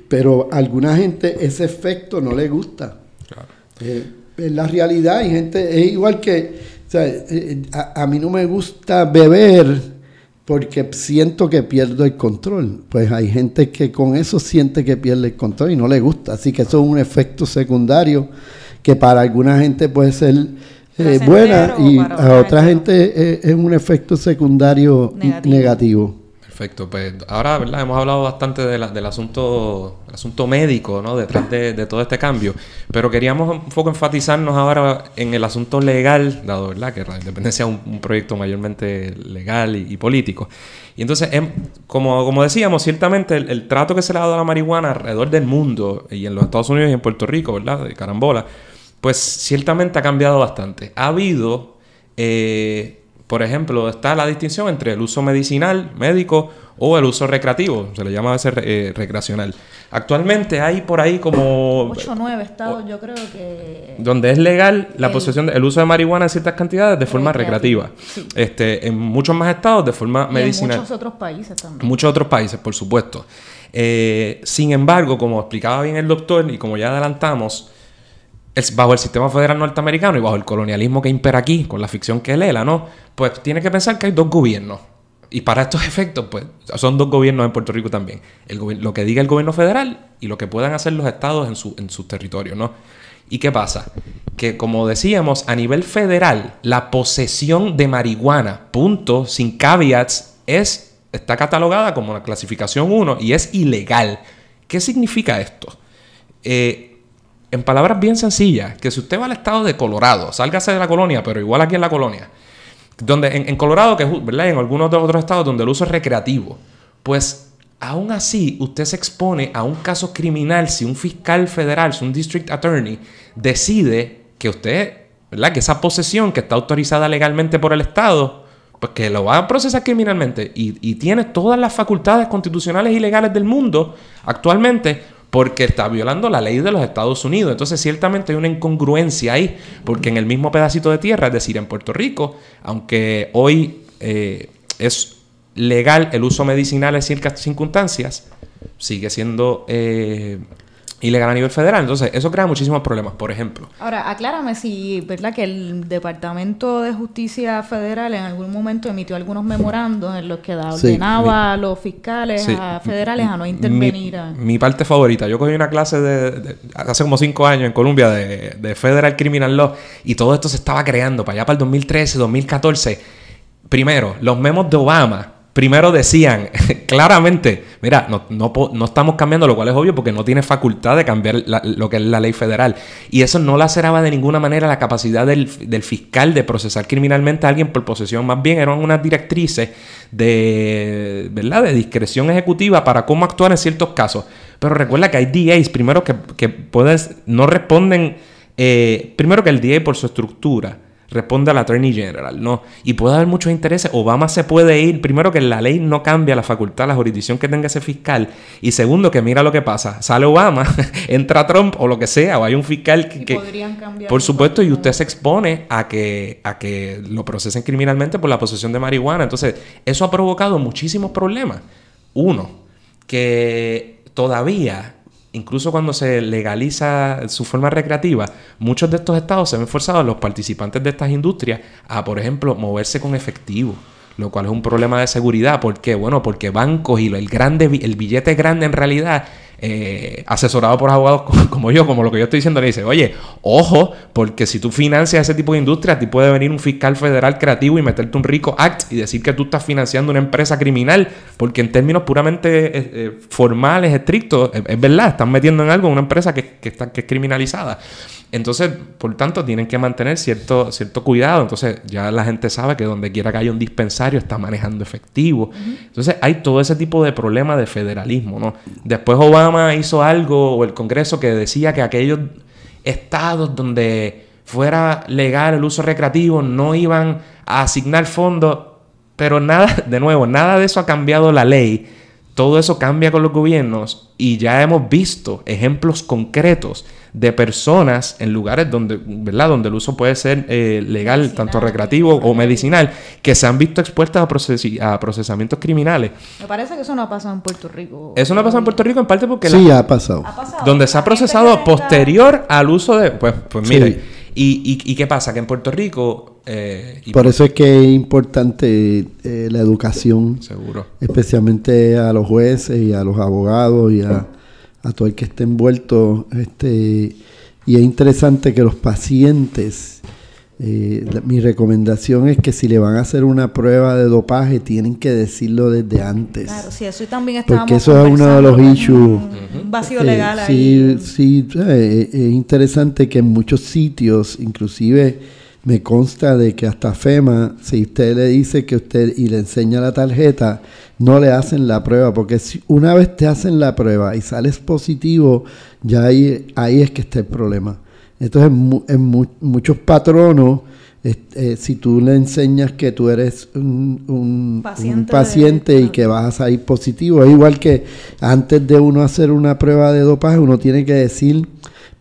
pero a alguna gente ese efecto no le gusta. Claro en la realidad hay gente, es igual que, eh, a, mí no me gusta beber porque siento que pierdo el control. Pues hay gente que con eso siente que pierde el control y no le gusta. Así que eso es un efecto secundario que para alguna gente puede ser eh, buena y a otra gente es, un efecto secundario negativo.
Perfecto, pues ahora ¿verdad? hemos hablado bastante del asunto, el asunto médico, ¿no? Detrás de, todo este cambio, pero queríamos un poco enfatizarnos ahora en el asunto legal, dado ¿verdad? que la independencia es un, proyecto mayormente legal y, político. Y entonces, em, como, como decíamos, ciertamente el, trato que se le ha dado a la marihuana alrededor del mundo, y en los Estados Unidos y en Puerto Rico, ¿verdad? De carambola, pues ciertamente ha cambiado bastante. Ha habido... Eh, por ejemplo, está la distinción entre el uso medicinal, médico, o el uso recreativo, se le llama a veces eh, recreacional. Actualmente hay por ahí como...
8 o 9 estados, yo creo que...
Donde es legal la posesión, el uso de marihuana en ciertas cantidades de forma recreativa. Este, en muchos más estados de forma medicinal. En
muchos otros países también.
Muchos otros países, por supuesto. Eh, sin embargo, como explicaba bien el doctor y como ya adelantamos, bajo el sistema federal norteamericano y bajo el colonialismo que impera aquí, con la ficción que lela, ¿no? Pues tiene que pensar que hay dos gobiernos. Y para estos efectos, pues son dos gobiernos en Puerto Rico también. El lo que diga el gobierno federal y lo que puedan hacer los estados en, su, en sus territorios, ¿no? ¿Y qué pasa? Que como decíamos, a nivel federal, la posesión de marihuana, punto, sin caveats, es, está catalogada como una clasificación 1 y es ilegal. ¿Qué significa esto? Eh, en palabras bien sencillas, que si usted va al estado de Colorado, sálgase de la colonia, pero igual aquí en la colonia, donde en, Colorado, que ¿verdad? en algunos de otros estados donde el uso es recreativo, pues aún así usted se expone a un caso criminal si un fiscal federal, si un district attorney decide que usted, ¿verdad? Que esa posesión que está autorizada legalmente por el estado, pues que lo va a procesar criminalmente y tiene todas las facultades constitucionales y legales del mundo actualmente porque está violando la ley de los Estados Unidos. Entonces, ciertamente hay una incongruencia ahí, porque en el mismo pedacito de tierra, es decir, en Puerto Rico, aunque hoy eh, es legal el uso medicinal en ciertas circunstancias, sigue siendo eh, ilegal a nivel federal. Entonces, eso crea muchísimos problemas, por ejemplo.
Ahora, aclárame si, ¿verdad? Que el Departamento de Justicia Federal en algún momento emitió algunos memorandos en los que ordenaba a los fiscales federales a no intervenir.
Mi, parte favorita, yo cogí una clase de, hace como cinco años en Colombia de, de Federal Criminal Law y todo esto se estaba creando para allá para el 2013, 2014. Primero, los memos de Obama primero decían claramente, mira, no, estamos cambiando, lo cual es obvio porque no tiene facultad de cambiar lo que es la ley federal. Y eso no laceraba de ninguna manera la capacidad del, fiscal de procesar criminalmente a alguien por posesión. Más bien eran unas directrices de, ¿verdad? de discreción ejecutiva para cómo actuar en ciertos casos. Pero recuerda que hay DAs, primero que, que puedes, no responden, eh, primero que el DA por su estructura responde al Attorney General, ¿no? Y puede haber muchos intereses. Obama se puede ir, primero que la ley no cambia la facultad, la jurisdicción que tenga ese fiscal, y segundo que mira lo que pasa, sale Obama, entra Trump o lo que sea, o hay un fiscal que... podrían cambiar por supuesto, y usted se expone a que, a que lo procesen criminalmente por la posesión de marihuana. Entonces, eso ha provocado muchísimos problemas. Uno, que todavía incluso cuando se legaliza su forma recreativa, muchos de estos estados se ven forzados los participantes de estas industrias a, por ejemplo, moverse con efectivo lo cual es un problema de seguridad. ¿Por qué? Bueno, porque bancos y el grande, el billete grande en realidad eh, asesorado por abogados como yo, como lo que yo estoy diciendo, le dice, oye, ojo, porque si tú financias ese tipo de industria, a ti puede venir un fiscal federal creativo y meterte un rico act y decir que tú estás financiando una empresa criminal, porque en términos puramente eh, eh, formales, estrictos, es, verdad, están metiendo en algo una empresa que, está, que es criminalizada. Entonces, por tanto, tienen que mantener cierto, cierto cuidado. Entonces, ya la gente sabe que donde quiera que haya un dispensario está manejando efectivo. Entonces, hay todo ese tipo de problemas de federalismo, ¿no? Después Obama hizo algo, o el Congreso, que decía que aquellos estados donde fuera legal el uso recreativo no iban a asignar fondos, pero nada, de nuevo, nada de eso ha cambiado la ley. Todo eso cambia con los gobiernos y ya hemos visto ejemplos concretos de personas en lugares donde, ¿verdad? donde el uso puede ser eh, legal, tanto recreativo o medicinal, que se han visto expuestas a, a procesamientos criminales.
Me parece que eso no ha pasado en Puerto Rico.
Eso no ha pasado en Puerto Rico en parte porque...
Sí, ha, pasado.
Donde se ha procesado posterior al uso de... Pues, pues mire, y, y, qué pasa? Que en Puerto Rico...
Eh, por, eso es que es importante eh, la educación. Seguro. Especialmente a los jueces y a los abogados y a a todo el que esté envuelto. Este, y es interesante que los pacientes, eh, mi recomendación es que si le van a hacer una prueba de dopaje, tienen que decirlo desde antes. Claro, sí, eso también Porque eso es uno de los issues. Un vacío legal ahí. Sí, sí, es interesante que en muchos sitios, inclusive me consta de que hasta FEMA, si usted le dice que usted y le enseña la tarjeta, no le hacen la prueba, porque si una vez te hacen la prueba y sales positivo, ya ahí, ahí es que está el problema. Entonces, en, muchos patronos, eh, si tú le enseñas que tú eres un, paciente, y que vas a salir positivo, es igual que antes de uno hacer una prueba de dopaje, uno tiene que decir,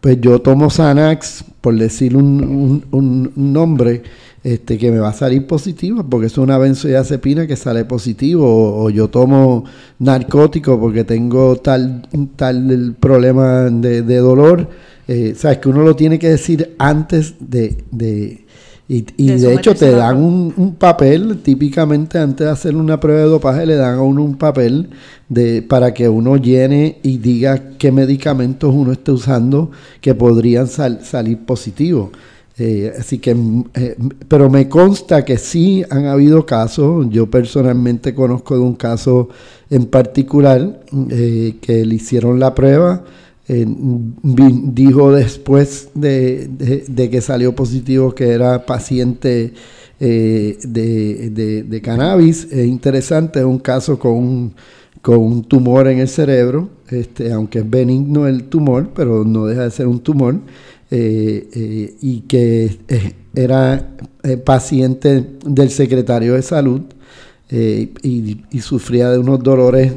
pues yo tomo Xanax, por decir un, un nombre, este, que me va a salir positivo porque es una benzodiazepina que sale positivo o, yo tomo narcótico porque tengo tal, tal problema de, dolor. Eh, sabes que uno lo tiene que decir antes de... de y, de, hecho te dan un, papel, típicamente antes de hacer una prueba de dopaje le dan a uno un papel de, para que uno llene y diga qué medicamentos uno está usando que podrían salir positivos. Eh, así que, eh, pero me consta que sí han habido casos, yo personalmente conozco de un caso en particular eh, que le hicieron la prueba dijo después de, que salió positivo que era paciente de, de, cannabis. Es interesante, es un caso con un, con un tumor en el cerebro, este, aunque es benigno el tumor, pero no deja de ser un tumor, y que era paciente del secretario de salud eh, y, sufría de unos dolores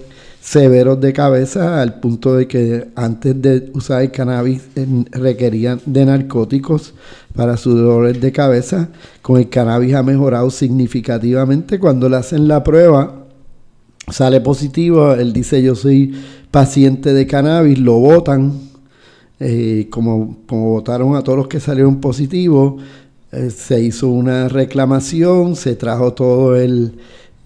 severos de cabeza al punto de que antes de usar el cannabis requerían de narcóticos para sus dolores de cabeza. Con el cannabis ha mejorado significativamente. Cuando le hacen la prueba, sale positivo. Él dice yo soy paciente de cannabis, lo votan. Eh, como, como votaron a todos los que salieron positivos, eh, se hizo una reclamación, se trajo todo el,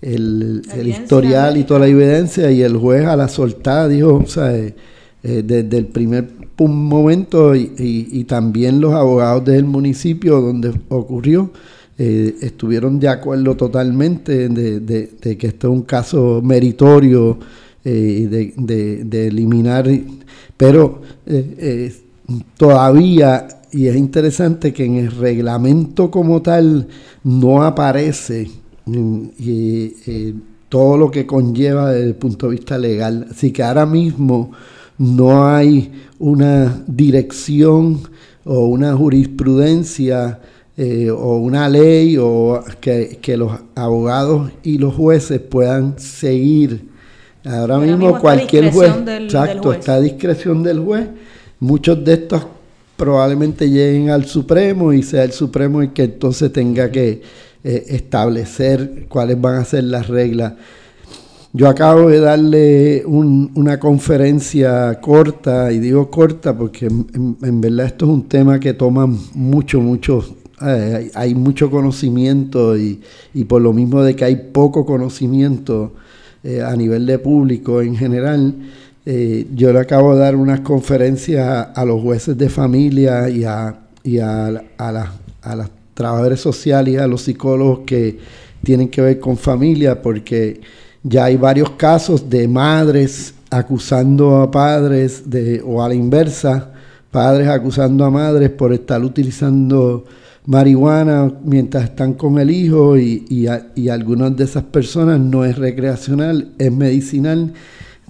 el, historial y toda la evidencia y el juez a la soltada dijo, o sea, eh, eh, desde el primer momento y, también los abogados del municipio donde ocurrió eh, estuvieron de acuerdo totalmente de, que esto es un caso meritorio de, de, eliminar, pero todavía, y es interesante que en el reglamento como tal no aparece y eh, todo lo que conlleva desde el punto de vista legal. Así que ahora mismo no hay una dirección o una jurisprudencia eh, o una ley o que, los abogados y los jueces puedan seguir. Ahora, mismo, cualquier juez, exacto, está a discreción del juez. Muchos de estos probablemente lleguen al Supremo y sea el Supremo el que entonces tenga que eh, establecer cuáles van a ser las reglas. Yo acabo de darle una conferencia corta, y digo corta porque en, verdad esto es un tema que toma mucho, mucho, eh, hay, mucho conocimiento y, por lo mismo de que hay poco conocimiento eh, a nivel de público en general, yo le acabo de dar unas conferencias a, los jueces de familia y a, y a, a, a las trabajadores sociales y a los psicólogos que tienen que ver con familia, porque ya hay varios casos de madres acusando a padres de, o a la inversa, padres acusando a madres por estar utilizando marihuana mientras están con el hijo y, y, y algunas de esas personas no es recreacional, es medicinal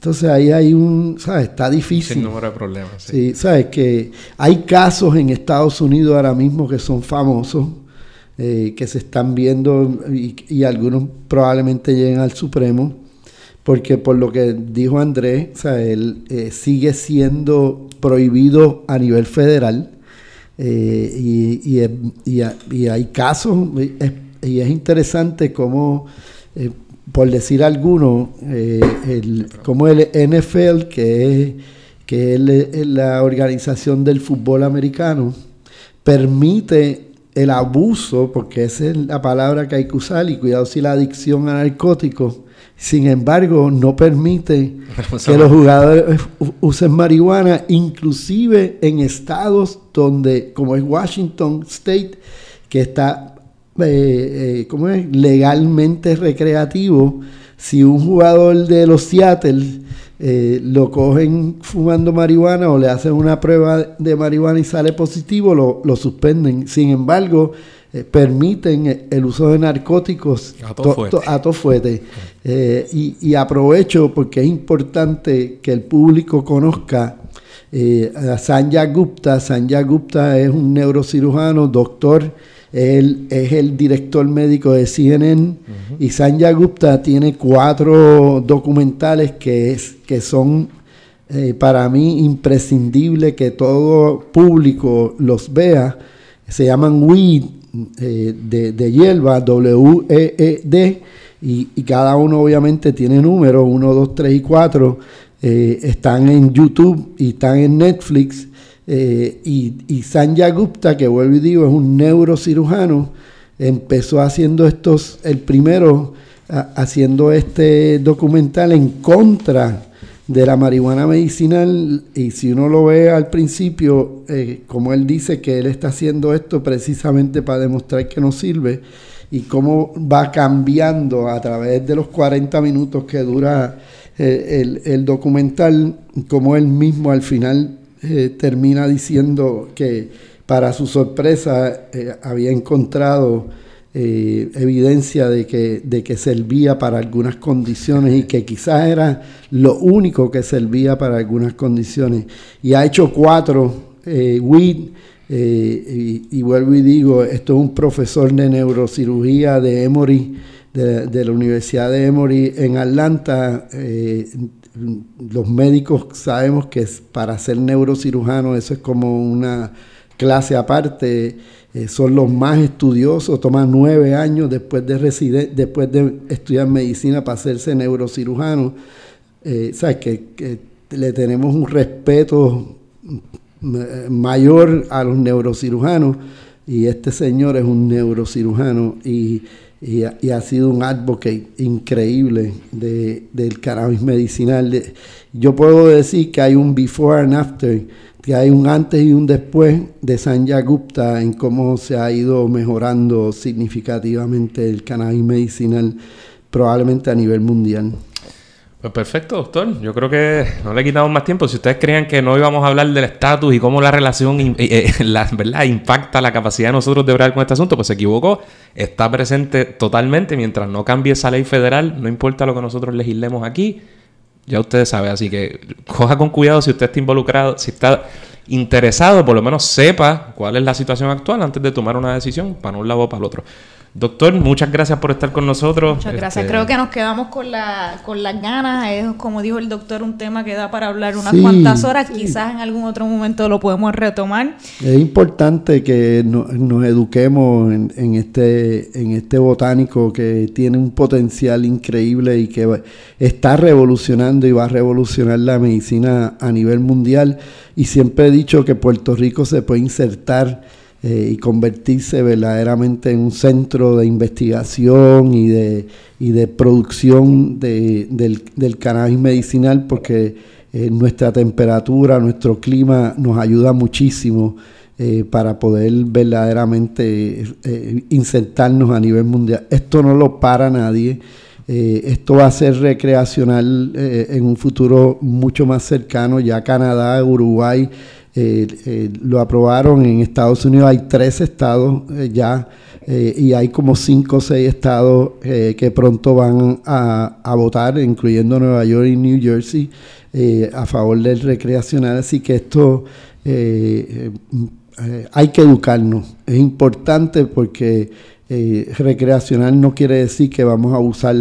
entonces ahí hay un, ¿sabes? Está difícil.
Sin número de problemas.
Sí. ¿sabes? Que hay casos en Estados Unidos ahora mismo que son famosos, eh, que se están viendo y, algunos probablemente lleguen al Supremo, porque por lo que dijo Andrés, sea, él eh, sigue siendo prohibido a nivel federal eh, y, y, hay casos, y es interesante cómo por decir alguno, eh, el, como el NFL, que es, que es la organización del fútbol americano, permite el abuso, porque esa es la palabra que hay que usar, y cuidado si la adicción a narcóticos, sin embargo, no permite que los jugadores usen marihuana, inclusive en estados donde, como es Washington State, que está eh, ¿cómo es? legalmente recreativo, si un jugador de los Seattle eh, lo cogen fumando marihuana o le hacen una prueba de marihuana y sale positivo, lo, lo suspenden. Sin embargo, eh, permiten el uso de narcóticos a todo fuerte. Eh, y, y, aprovecho porque es importante que el público conozca a Sanja Gupta. Sanja Gupta es un neurocirujano, doctor él es el director médico de CNN y Sanjay Gupta tiene cuatro documentales que, es, que son eh, para mí imprescindibles que todo público los vea. Se llaman Weed eh, de, de, hierba, W-E-E-D, y, y, cada uno obviamente tiene números, 1, 2, 3 y 4. Eh, están en YouTube y están en Netflix. Eh, y, y Sanja Gupta, que vuelvo y digo, es un neurocirujano, empezó haciendo estos, el primero, haciendo este documental en contra de la marihuana medicinal. Y si uno lo ve al principio, eh, como él dice que él está haciendo esto precisamente para demostrar que no sirve y cómo va cambiando a través de los 40 minutos que dura eh, el, el, documental, como él mismo al final eh, termina diciendo que para su sorpresa eh, había encontrado eh, evidencia de que, de que servía para algunas condiciones y que quizás era lo único que servía para algunas condiciones. Y ha hecho cuatro WID. y, vuelvo y digo, esto es un profesor de neurocirugía de Emory, de, de la Universidad de Emory en Atlanta los médicos sabemos que para ser neurocirujano eso es como una clase aparte, eh, son los más estudiosos, toman nueve años después de, después de estudiar medicina para hacerse neurocirujano. Eh, ¿Sabes? Que, le tenemos un respeto mayor a los neurocirujanos y este señor es un neurocirujano y y ha, sido un advocate increíble de, del cannabis medicinal. yo puedo decir que hay un before and after, que hay un antes y un después de Sanjay Gupta en cómo se ha ido mejorando significativamente el cannabis medicinal, probablemente a nivel mundial.
Pues perfecto, doctor. Yo creo que no le quitamos más tiempo. Si ustedes creían que no íbamos a hablar del estatus y cómo la relación eh, eh, ¿verdad? impacta la capacidad de nosotros de hablar con este asunto, pues se equivocó. Está presente totalmente. Mientras no cambie esa ley federal, no importa lo que nosotros legislemos aquí, ya ustedes saben. Así que coja con cuidado si usted está involucrado, si está interesado, por lo menos sepa cuál es la situación actual antes de tomar una decisión para un lado o para el otro. Doctor, muchas gracias por estar con nosotros.
Muchas gracias. Este, Creo que nos quedamos con, la, con las ganas. Es, como dijo el doctor, un tema que da para hablar unas cuantas horas. Quizás en algún otro momento lo podemos retomar.
Es importante que nos eduquemos en, este, en este botánico que tiene un potencial increíble y que está revolucionando y va a revolucionar la medicina a nivel mundial. Y siempre he dicho que Puerto Rico se puede insertar eh, y convertirse verdaderamente en un centro de investigación y de, y de producción de, del, cannabis medicinal porque eh, nuestra temperatura, nuestro clima nos ayuda muchísimo eh, para poder verdaderamente insertarnos a nivel mundial. Esto no lo para nadie. esto va a ser recreacional en un futuro mucho más cercano. Ya Canadá, Uruguay, eh, eh, lo aprobaron en Estados Unidos, hay tres estados eh, ya y hay como cinco o seis estados que pronto van a, votar, incluyendo Nueva York y New Jersey, a favor del recreacional. Así que esto hay que educarnos. Es importante porque recreacional no quiere decir que vamos a usar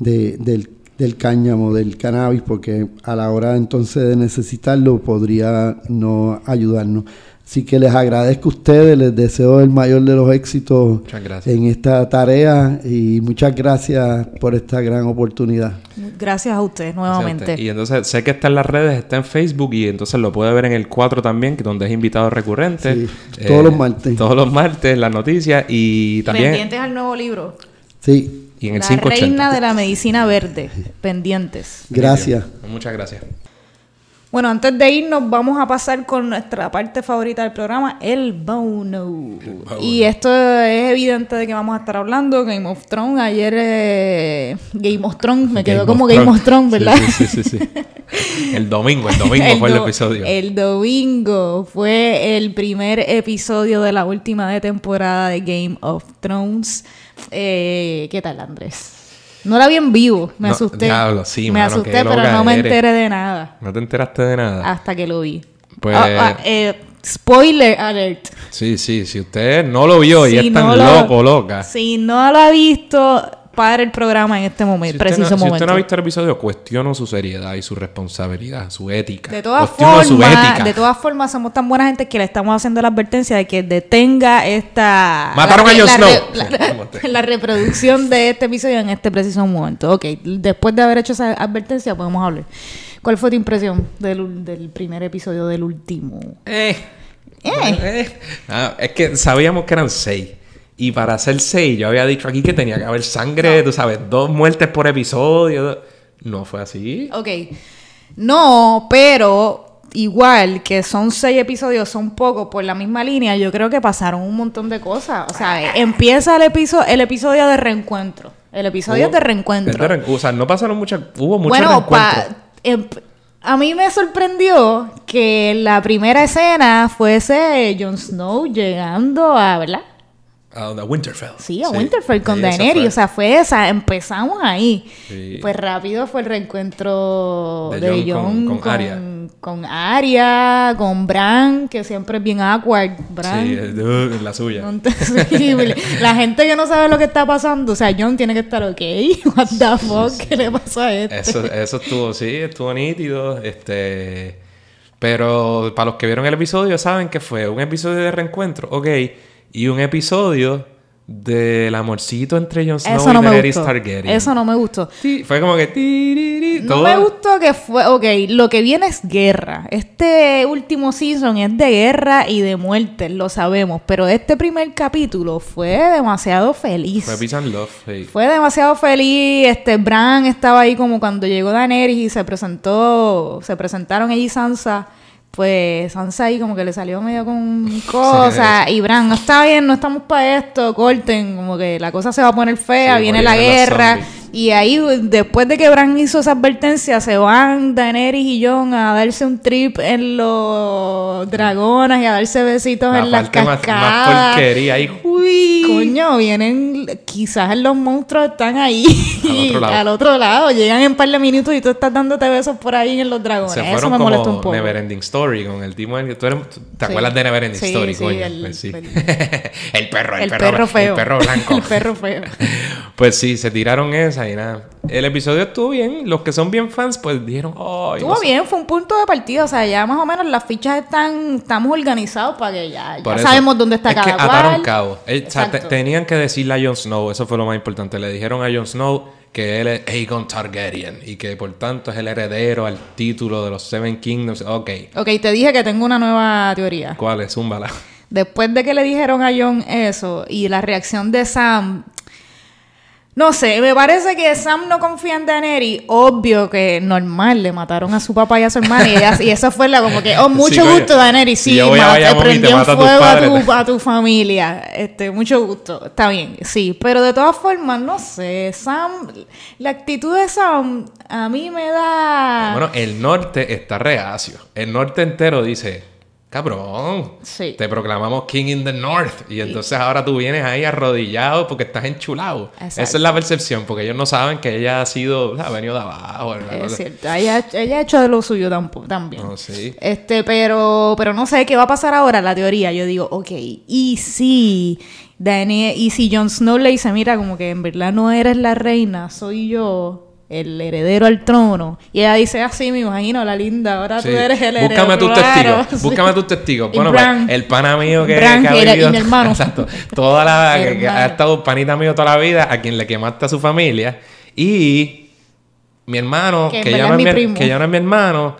de, del del cáñamo, del cannabis, porque a la hora entonces de necesitarlo podría no ayudarnos. Así que les agradezco a ustedes, les deseo el mayor de los éxitos en esta tarea y muchas gracias por esta gran oportunidad.
Gracias a ustedes nuevamente.
Y entonces sé que está en las redes, está en Facebook y entonces lo puede ver en el 4 también, donde es invitado recurrente.
todos los martes.
Todos los martes, las noticias y también...
Pendientes al nuevo libro.
Sí.
Y en la reina de la medicina verde. Pendientes.
Gracias.
Muchas gracias.
Bueno, antes de irnos, vamos a pasar con nuestra parte favorita del programa, el bono. Y esto es evidente de que vamos a estar hablando Game of Thrones. Ayer eh, Game of Thrones, me quedó como Game of Thrones, ¿verdad?
Sí, sí, sí. el domingo, el domingo fue el episodio.
El domingo fue el primer episodio de la última de temporada de Game of Thrones. Eh, ¿Qué tal, Andrés? No la vi en vivo, me asusté.
Diablo, sí,
me asusté, pero no me enteré de nada.
¿No te enteraste de nada?
Hasta que lo vi. Pues. Ah, ah, eh, spoiler alert.
Sí, sí, si usted no lo vio y es tan loco, loca.
Si no lo ha visto, para el programa en este momento, preciso
momento.
Si
usted no ha visto el episodio, cuestiono su seriedad y su responsabilidad, su ética.
De todas formas, de todas formas, somos tan buena gente que le estamos haciendo la advertencia de que detenga esta...
Mataron a Jon Snow.
La, reproducción de este episodio en este preciso momento. Ok, después de haber hecho esa advertencia, podemos hablar. ¿Cuál fue tu impresión del, del primer episodio del último?
Eh. Eh. eh. Ah, es que sabíamos que eran seis. Y para hacer seis, yo había dicho aquí que tenía que haber sangre, tú sabes, dos muertes por episodio. No fue así.
Ok. No, pero igual que son seis episodios, son pocos por la misma línea, yo creo que pasaron un montón de cosas. O sea, empieza el episodio, el episodio de reencuentro. El episodio de reencuentro.
o sea, no pasaron muchas, hubo muchos bueno,
em, a mí me sorprendió que la primera escena fuese Jon Snow llegando a, ¿verdad?
A Winterfell.
Sí, a Winterfell con Daenerys. O sea, fue esa. Empezamos ahí. Pues rápido fue el reencuentro de, Jon, con, con, Arya. Con Arya, con Bran, que siempre es bien awkward. Bran. Sí,
es la suya.
la gente que no sabe lo que está pasando, o sea, Jon tiene que estar ok. What the fuck, ¿qué le pasa a este?
Eso, eso estuvo, sí, estuvo nítido. Este. Pero para los que vieron el episodio, saben que fue un episodio de reencuentro. Ok y un episodio del amorcito entre Jon Snow y Daenerys Targaryen.
Eso no me gustó.
Sí, fue como que...
no me gustó que fue... Ok, lo que viene es guerra. Este último season es de guerra y de muerte, lo sabemos. Pero este primer capítulo fue demasiado feliz.
Fue peace and love,
Fue demasiado feliz. Este, Bran estaba ahí como cuando llegó Daenerys y se presentó... Se presentaron ella y Sansa pues Sansa ahí como que le salió medio con cosas y Bran, no está bien, no estamos para esto, corten, como que la cosa se va a poner fea, viene la guerra. Y ahí, después de que Bran hizo esa advertencia, se van Daenerys y Jon a darse un trip en los dragones y a darse besitos en las cascadas. Más, porquería ahí. Uy. Coño, vienen, quizás los monstruos están ahí. Al otro lado. al otro lado. Llegan en un par de minutos y tú estás dándote besos por ahí en los dragones. Eso me molesta un poco.
Neverending Story con el timo. ¿Tú ¿Te acuerdas de Neverending Story, coño? El, pues sí. el, perro, el, perro, feo. El perro blanco.
el perro feo.
pues sí, se tiraron esa el episodio estuvo bien. Los que son bien fans, pues dijeron,
Estuvo bien, fue un punto de partida. O sea, ya más o menos las fichas están, estamos organizados para que ya, sabemos dónde está cada que ataron
cabo. Eh, tenían que decirle a Jon Snow, eso fue lo más importante. Le dijeron a Jon Snow que él es Aegon Targaryen y que por tanto es el heredero al título de los Seven Kingdoms. Ok.
Ok, te dije que tengo una nueva teoría.
¿Cuál es? Zúmbala.
Después de que le dijeron a Jon eso y la reacción de Sam, no sé, me parece que Sam no confía en Daenerys. Obvio que normal, le mataron a su papá y a su hermana. Y, eso fue la como que, oh, mucho gusto, Daenerys. Sí, te prendió fuego a tu, a tu, familia. Este, mucho gusto. Está bien, sí. Pero de todas formas, no sé. Sam, la actitud de Sam a mí me da.
Bueno, el norte está reacio. El norte entero dice Cabrón, te proclamamos King in the North y entonces ahora tú vienes ahí arrodillado porque estás enchulado. Esa es la percepción, porque ellos no saben que ella ha sido, ha venido de abajo.
Es cierto, ella, ella, ha hecho de lo suyo también. Oh, este, pero, pero no sé qué va a pasar ahora, la teoría. Yo digo, ok, y si Dani, y si Jon Snow le dice, mira, como que en verdad no eres la reina, soy yo el heredero al trono. Y ella dice así, me imagino, la linda, ahora tú eres el heredero.
Búscame tus testigos, búscame tus testigos. Bueno, pues, el pana mío que,
ha vivido, hermano.
Exacto. Toda la, que, ha estado panita mío toda la vida, a quien le quemaste a su familia. Y mi hermano, que, ya, no es mi, que ya no es mi hermano,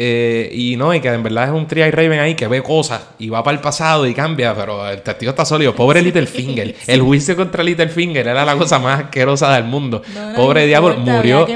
eh, y no, y que en verdad es un Trial Raven ahí que ve cosas y va para el pasado y cambia, pero el testigo está sólido. Pobre Littlefinger. El juicio contra Littlefinger era la cosa más asquerosa del mundo. Pobre diablo, murió.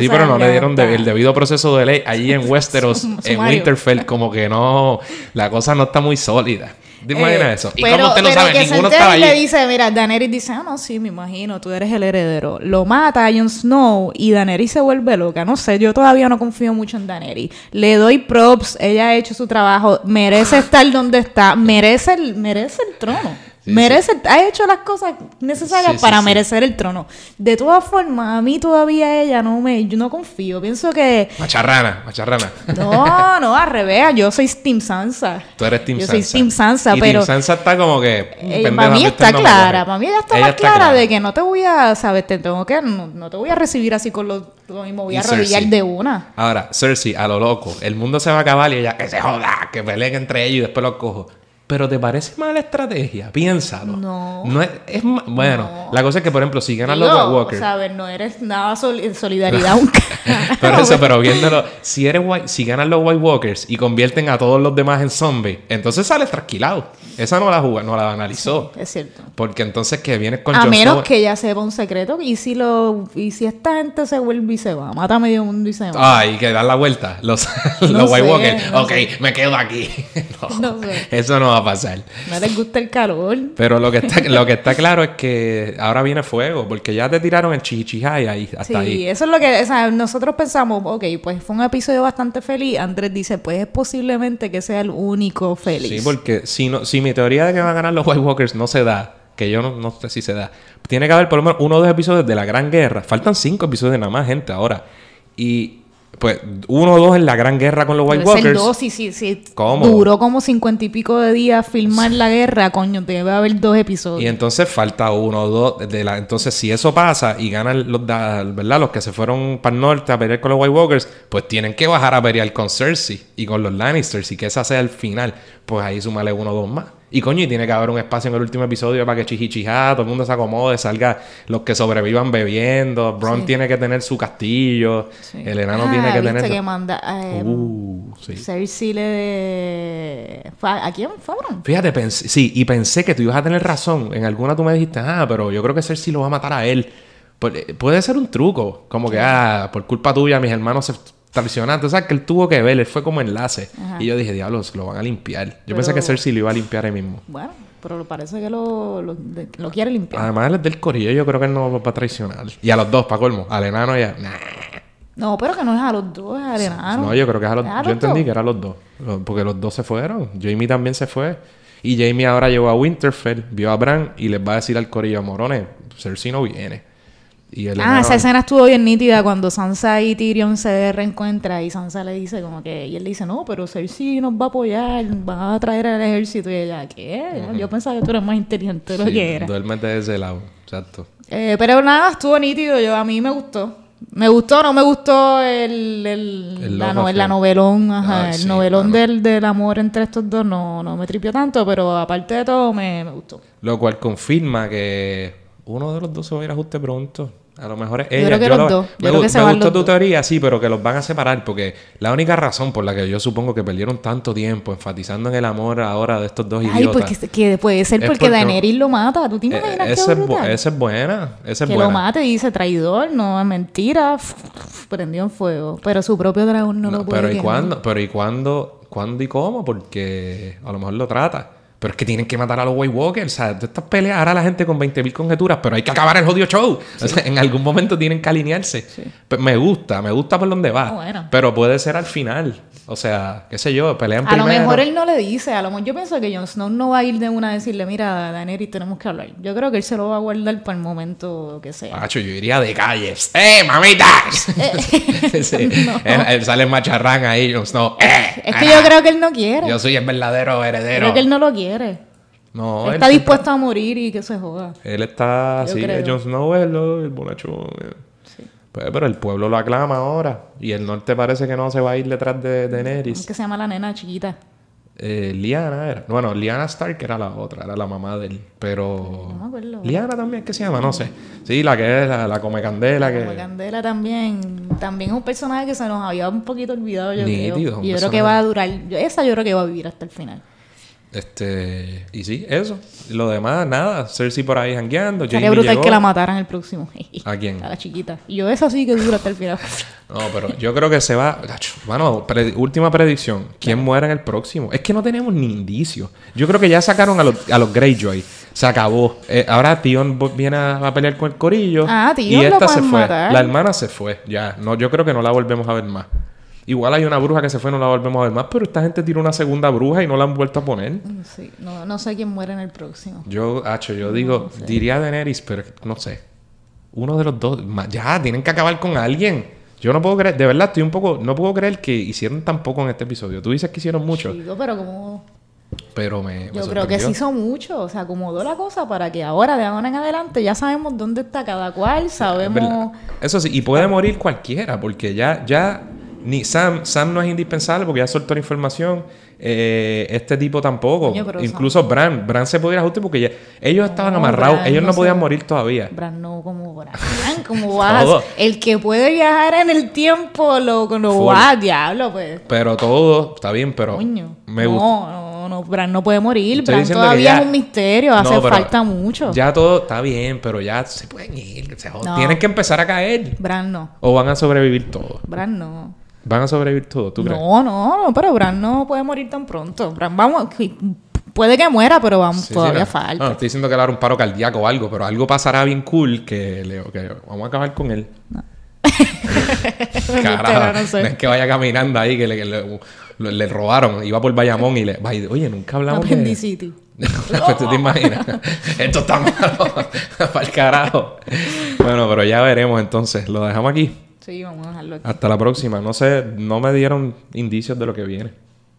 Sí, pero no le dieron el debido proceso de ley allí en Westeros, en Winterfell, como que no, la cosa no está muy sólida. Dime eh, eso. ¿Y cómo usted lo sabe? Ninguno estaba
ahí. le dice, mira, Daenerys dice, ah, no, sí, me imagino, tú eres el heredero. Lo mata a Jon Snow y Daenerys se vuelve loca. No sé, yo todavía no confío mucho en Daenerys. Le doy props, ella ha hecho su trabajo, merece estar donde está, merece el, merece el trono merece, ha hecho las cosas necesarias para merecer el trono. De todas formas, a mí todavía ella no me, yo no confío. Pienso que.
Macharrana, macharrana.
No, no, al revés. Yo soy Team Sansa.
Tú eres Team
Sansa. Yo soy Team Sansa,
y
pero.
Team Sansa está como que.
Eh, para mí está clara. Para mí ella está más clara, de que no te voy a, sabes, te tengo que, no, te voy a recibir así con lo, lo mismo, voy a arrodillar de una.
Ahora, Cersei, a lo loco, el mundo se va a acabar y ella que se joda, que peleen entre ellos y después los cojo. Pero ¿te parece mala estrategia? Piénsalo.
No.
no es, es bueno, la cosa es que, por ejemplo, si ganan los White Walkers...
O no eres nada en solidaridad aunque...
pero eso, pero viéndolo... Si, eres white, si ganan los White Walkers y convierten a todos los demás en zombies, entonces sales trasquilado. Esa no la jugó, no la analizó.
es cierto.
Porque entonces que vienes con
A menos que ella sepa un secreto. Y si lo y si esta gente se vuelve y se va, mata a medio mundo y se
va. Ah, y que dan la vuelta. Los, los White Walkers. ok, me quedo aquí. no, sé. Eso no va a pasar.
No les gusta el calor.
Pero lo que está, lo que está claro es que ahora viene fuego. Porque ya te tiraron el chichichai ahí, hasta ahí.
Sí, eso es lo que, o sea, no nosotros pensamos, ok, pues fue un episodio bastante feliz, Andrés dice, pues es posiblemente que sea el único feliz.
Sí, porque si, no, si mi teoría de que van a ganar los White Walkers no se da, que yo no, no sé si se da, tiene que haber por lo menos uno o dos episodios de la Gran Guerra. Faltan cinco episodios nada más, gente, ahora. Y pues uno o dos en la gran guerra con los White Walkers. El
dos, sí, sí, sí. ¿Cómo? Duró como cincuenta y pico de días filmar la guerra, coño, debe haber dos episodios.
Y entonces falta uno o dos de la. Entonces, si eso pasa y ganan los ¿verdad? Los que se fueron para el norte a pelear con los White Walkers, pues tienen que bajar a pelear con Cersei y con los Lannisters y que esa sea el final. Pues ahí súmale uno o dos más. Y coño, y tiene que haber un espacio en el último episodio para que chichichijá, todo el mundo se acomode, salga los que sobrevivan bebiendo. Bron tiene que tener su castillo. El enano ah, tiene que tener.
que manda. Eh, uh, sí. Cersei le. ¿A quién fue Bron?
Fíjate, pensé, sí, y pensé que tú ibas a tener razón. En alguna tú me dijiste, ah, pero yo creo que Cersei lo va a matar a él. Pues, puede ser un truco. Como que, ah, por culpa tuya, mis hermanos se traicionante. O sea, que él tuvo que ver, él fue como enlace. Y yo dije, diablos, lo van a limpiar. Yo pensé que Cersei lo iba a limpiar ahí mismo.
Bueno, pero parece que lo, lo, quiere limpiar.
Además, él es del corillo, yo creo que él no va a traicionar. Y a los dos, para colmo. Al enano y a...
No, pero que no es a los dos, es al enano.
No, yo creo que es a los dos. Yo entendí que era a los dos. Porque los dos se fueron. Jamie también se fue. Y Jamie ahora llegó a Winterfell, vio a Bran y les va a decir al corillo, morones, Cersei no viene
ah, esa escena estuvo bien nítida cuando Sansa y Tyrion se reencuentran y Sansa le dice como que... Y él le dice, no, pero Cersei nos va a apoyar, van a traer al ejército. Y ella, ¿qué? Yo pensaba que tú eras más inteligente de lo que era.
duérmete de ese lado, exacto.
Eh, pero nada, estuvo nítido. Yo, a mí me gustó. Me gustó, no me gustó el, el, la, novelón, ajá, el novelón del, del, amor entre estos dos no, no me tripió tanto, pero aparte de todo me, me gustó.
Lo cual confirma que uno de los dos se va a ir a ajuste pronto. A lo mejor es
ella. Yo creo que los dos.
Me, gustó tu teoría, sí, pero que los van a separar. Porque la única razón por la que yo supongo que perdieron tanto tiempo enfatizando en el amor ahora de estos dos idiotas. Ay,
porque que puede ser porque, Daenerys lo mata. ¿Tú te eh, imaginas
eh, esa, es esa es buena. Esa es
que
lo
mate y dice traidor, no es mentira. Prendió en fuego. Pero su propio dragón no, lo puede.
Pero ¿y cuándo? Pero ¿y cuándo? ¿Cuándo y cómo? Porque a lo mejor lo trata. Pero es que tienen que matar a los White Walkers. O sea, de estas peleas hará la gente con 20.000 conjeturas, pero hay que acabar el jodido show. O sea, en algún momento tienen que alinearse. me gusta, me gusta por donde va. Ah, pero puede ser al final. O sea, qué sé yo, pelean
A lo mejor él no le dice, a lo mejor yo pienso que Jon Snow no va a ir de una a decirle, mira, Daenerys, tenemos que hablar. Yo creo que él se lo va a guardar para el momento que sea.
Macho, yo iría de calles. ¡Eh, mamitas! él, sale macharrán ahí, Jon Snow. ¡Eh!
Es que yo creo que él no quiere.
Yo soy el verdadero heredero.
Creo que él no lo quiere. No, está dispuesto a morir y que se joda.
Él está así, Jon Snow es el bonachón. Pues, pero el pueblo lo aclama ahora. Y el norte parece que no se va a ir detrás de Daenerys.
¿Cómo que se llama la nena chiquita?
Eh, Liana era. Bueno, Liana Stark era la otra, era la mamá de él. Pero. No me acuerdo. Liana también, ¿qué se llama? No sé. Sí, la que es la, la come candela. La
come candela también. También es un personaje que se nos había un poquito olvidado, yo creo. Y yo creo que va a durar. Esa yo creo que va a vivir hasta el final.
Este, y sí, eso. Lo demás, nada. Cersei por ahí jangueando.
Sería brutal que la mataran el próximo.
¿A quién?
A la chiquita. Y yo, eso sí que dura hasta el final.
no, pero yo creo que se va. Bueno, última predicción. ¿Quién muere en el próximo? Es que no tenemos ni indicio. Yo creo que ya sacaron a los, a los Greyjoy. Se acabó. Eh, ahora Tion viene a, pelear con el corillo. Ah, Tion. Y esta se fue. La hermana se fue. Ya. No, yo creo que no la volvemos a ver más. Igual hay una bruja que se fue, no la volvemos a ver más, pero esta gente tiró una segunda bruja y no la han vuelto a poner.
Sí, no, no sé quién muere en el próximo.
Yo, Hacho, yo digo, diría Daenerys, pero no sé. Uno de los dos, ya, tienen que acabar con alguien. Yo no puedo creer, de verdad, estoy un poco, no puedo creer que hicieron tan poco en este episodio. Tú dices que hicieron mucho.
Pero como...
Pero me,
Yo creo que se hizo mucho, o sea, acomodó la cosa para que ahora, de ahora en adelante, ya sabemos dónde está cada cual, sabemos...
Eso sí, y puede morir cualquiera, porque ya, ya ni Sam, Sam no es indispensable porque ya soltó la información. Eh, este tipo tampoco. Incluso Bran. Bran se podía ajustar porque ellos estaban amarrados. ellos no, podían morir todavía.
Bran no como Bran. como vas. el que puede viajar en el tiempo lo, lo va, diablo, pues.
Pero todo está bien, pero
me gusta. No, no, Bran no puede morir. Bran todavía es un misterio. Hace falta mucho.
Ya todo está bien, pero ya se pueden ir. Tienen que empezar a caer.
Bran no.
O van a sobrevivir todos.
Bran no.
¿Van a sobrevivir todos, tú crees?
No, no, no, pero Bran no puede morir tan pronto. Bran, vamos, puede que muera, pero vamos, todavía falta.
No, estoy diciendo que le hará un paro cardíaco o algo, pero algo pasará bien cool que, le, que vamos a acabar con él. Carajo, no, es que vaya caminando ahí, que le, robaron, iba por Bayamón y le... Oye, nunca hablamos de... City. pues tú te imaginas. Esto está malo. Para el carajo. Bueno, pero ya veremos entonces. Lo dejamos aquí.
Sí, vamos a dejarlo aquí.
Hasta la próxima. No sé, no me dieron indicios de lo que viene.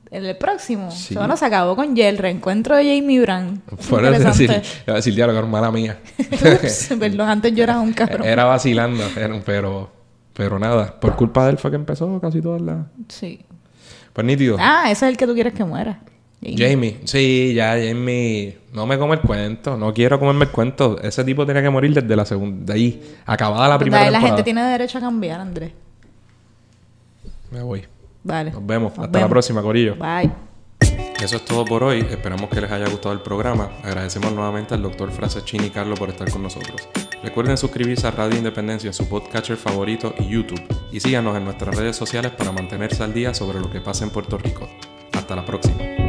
¿En el próximo? Sí. Bueno, se acabó con el reencuentro de Jamie Brand.
Fue decir, iba a decir diálogo, hermana mía.
perdón, antes yo era un cabrón.
Era vacilando, pero, pero nada. Por culpa de él fue que empezó casi todas las...
Sí.
Pues nítido.
Ah, ese es el que tú quieres que muera.
Jamie. Sí, ya Jamie. No me come el cuento. No quiero comerme el cuento. Ese tipo tenía que morir desde la segunda. De ahí. Acabada la primera
La gente tiene derecho a cambiar, Andrés.
Me voy.
Vale.
Nos vemos. Hasta la próxima, Corillo.
Bye.
Eso es todo por hoy. Esperamos que les haya gustado el programa. Agradecemos nuevamente al doctor Francescini Carlos por estar con nosotros. Recuerden suscribirse a Radio Independencia, su podcatcher favorito y YouTube. Y síganos en nuestras redes sociales para mantenerse al día sobre lo que pasa en Puerto Rico. Hasta la próxima.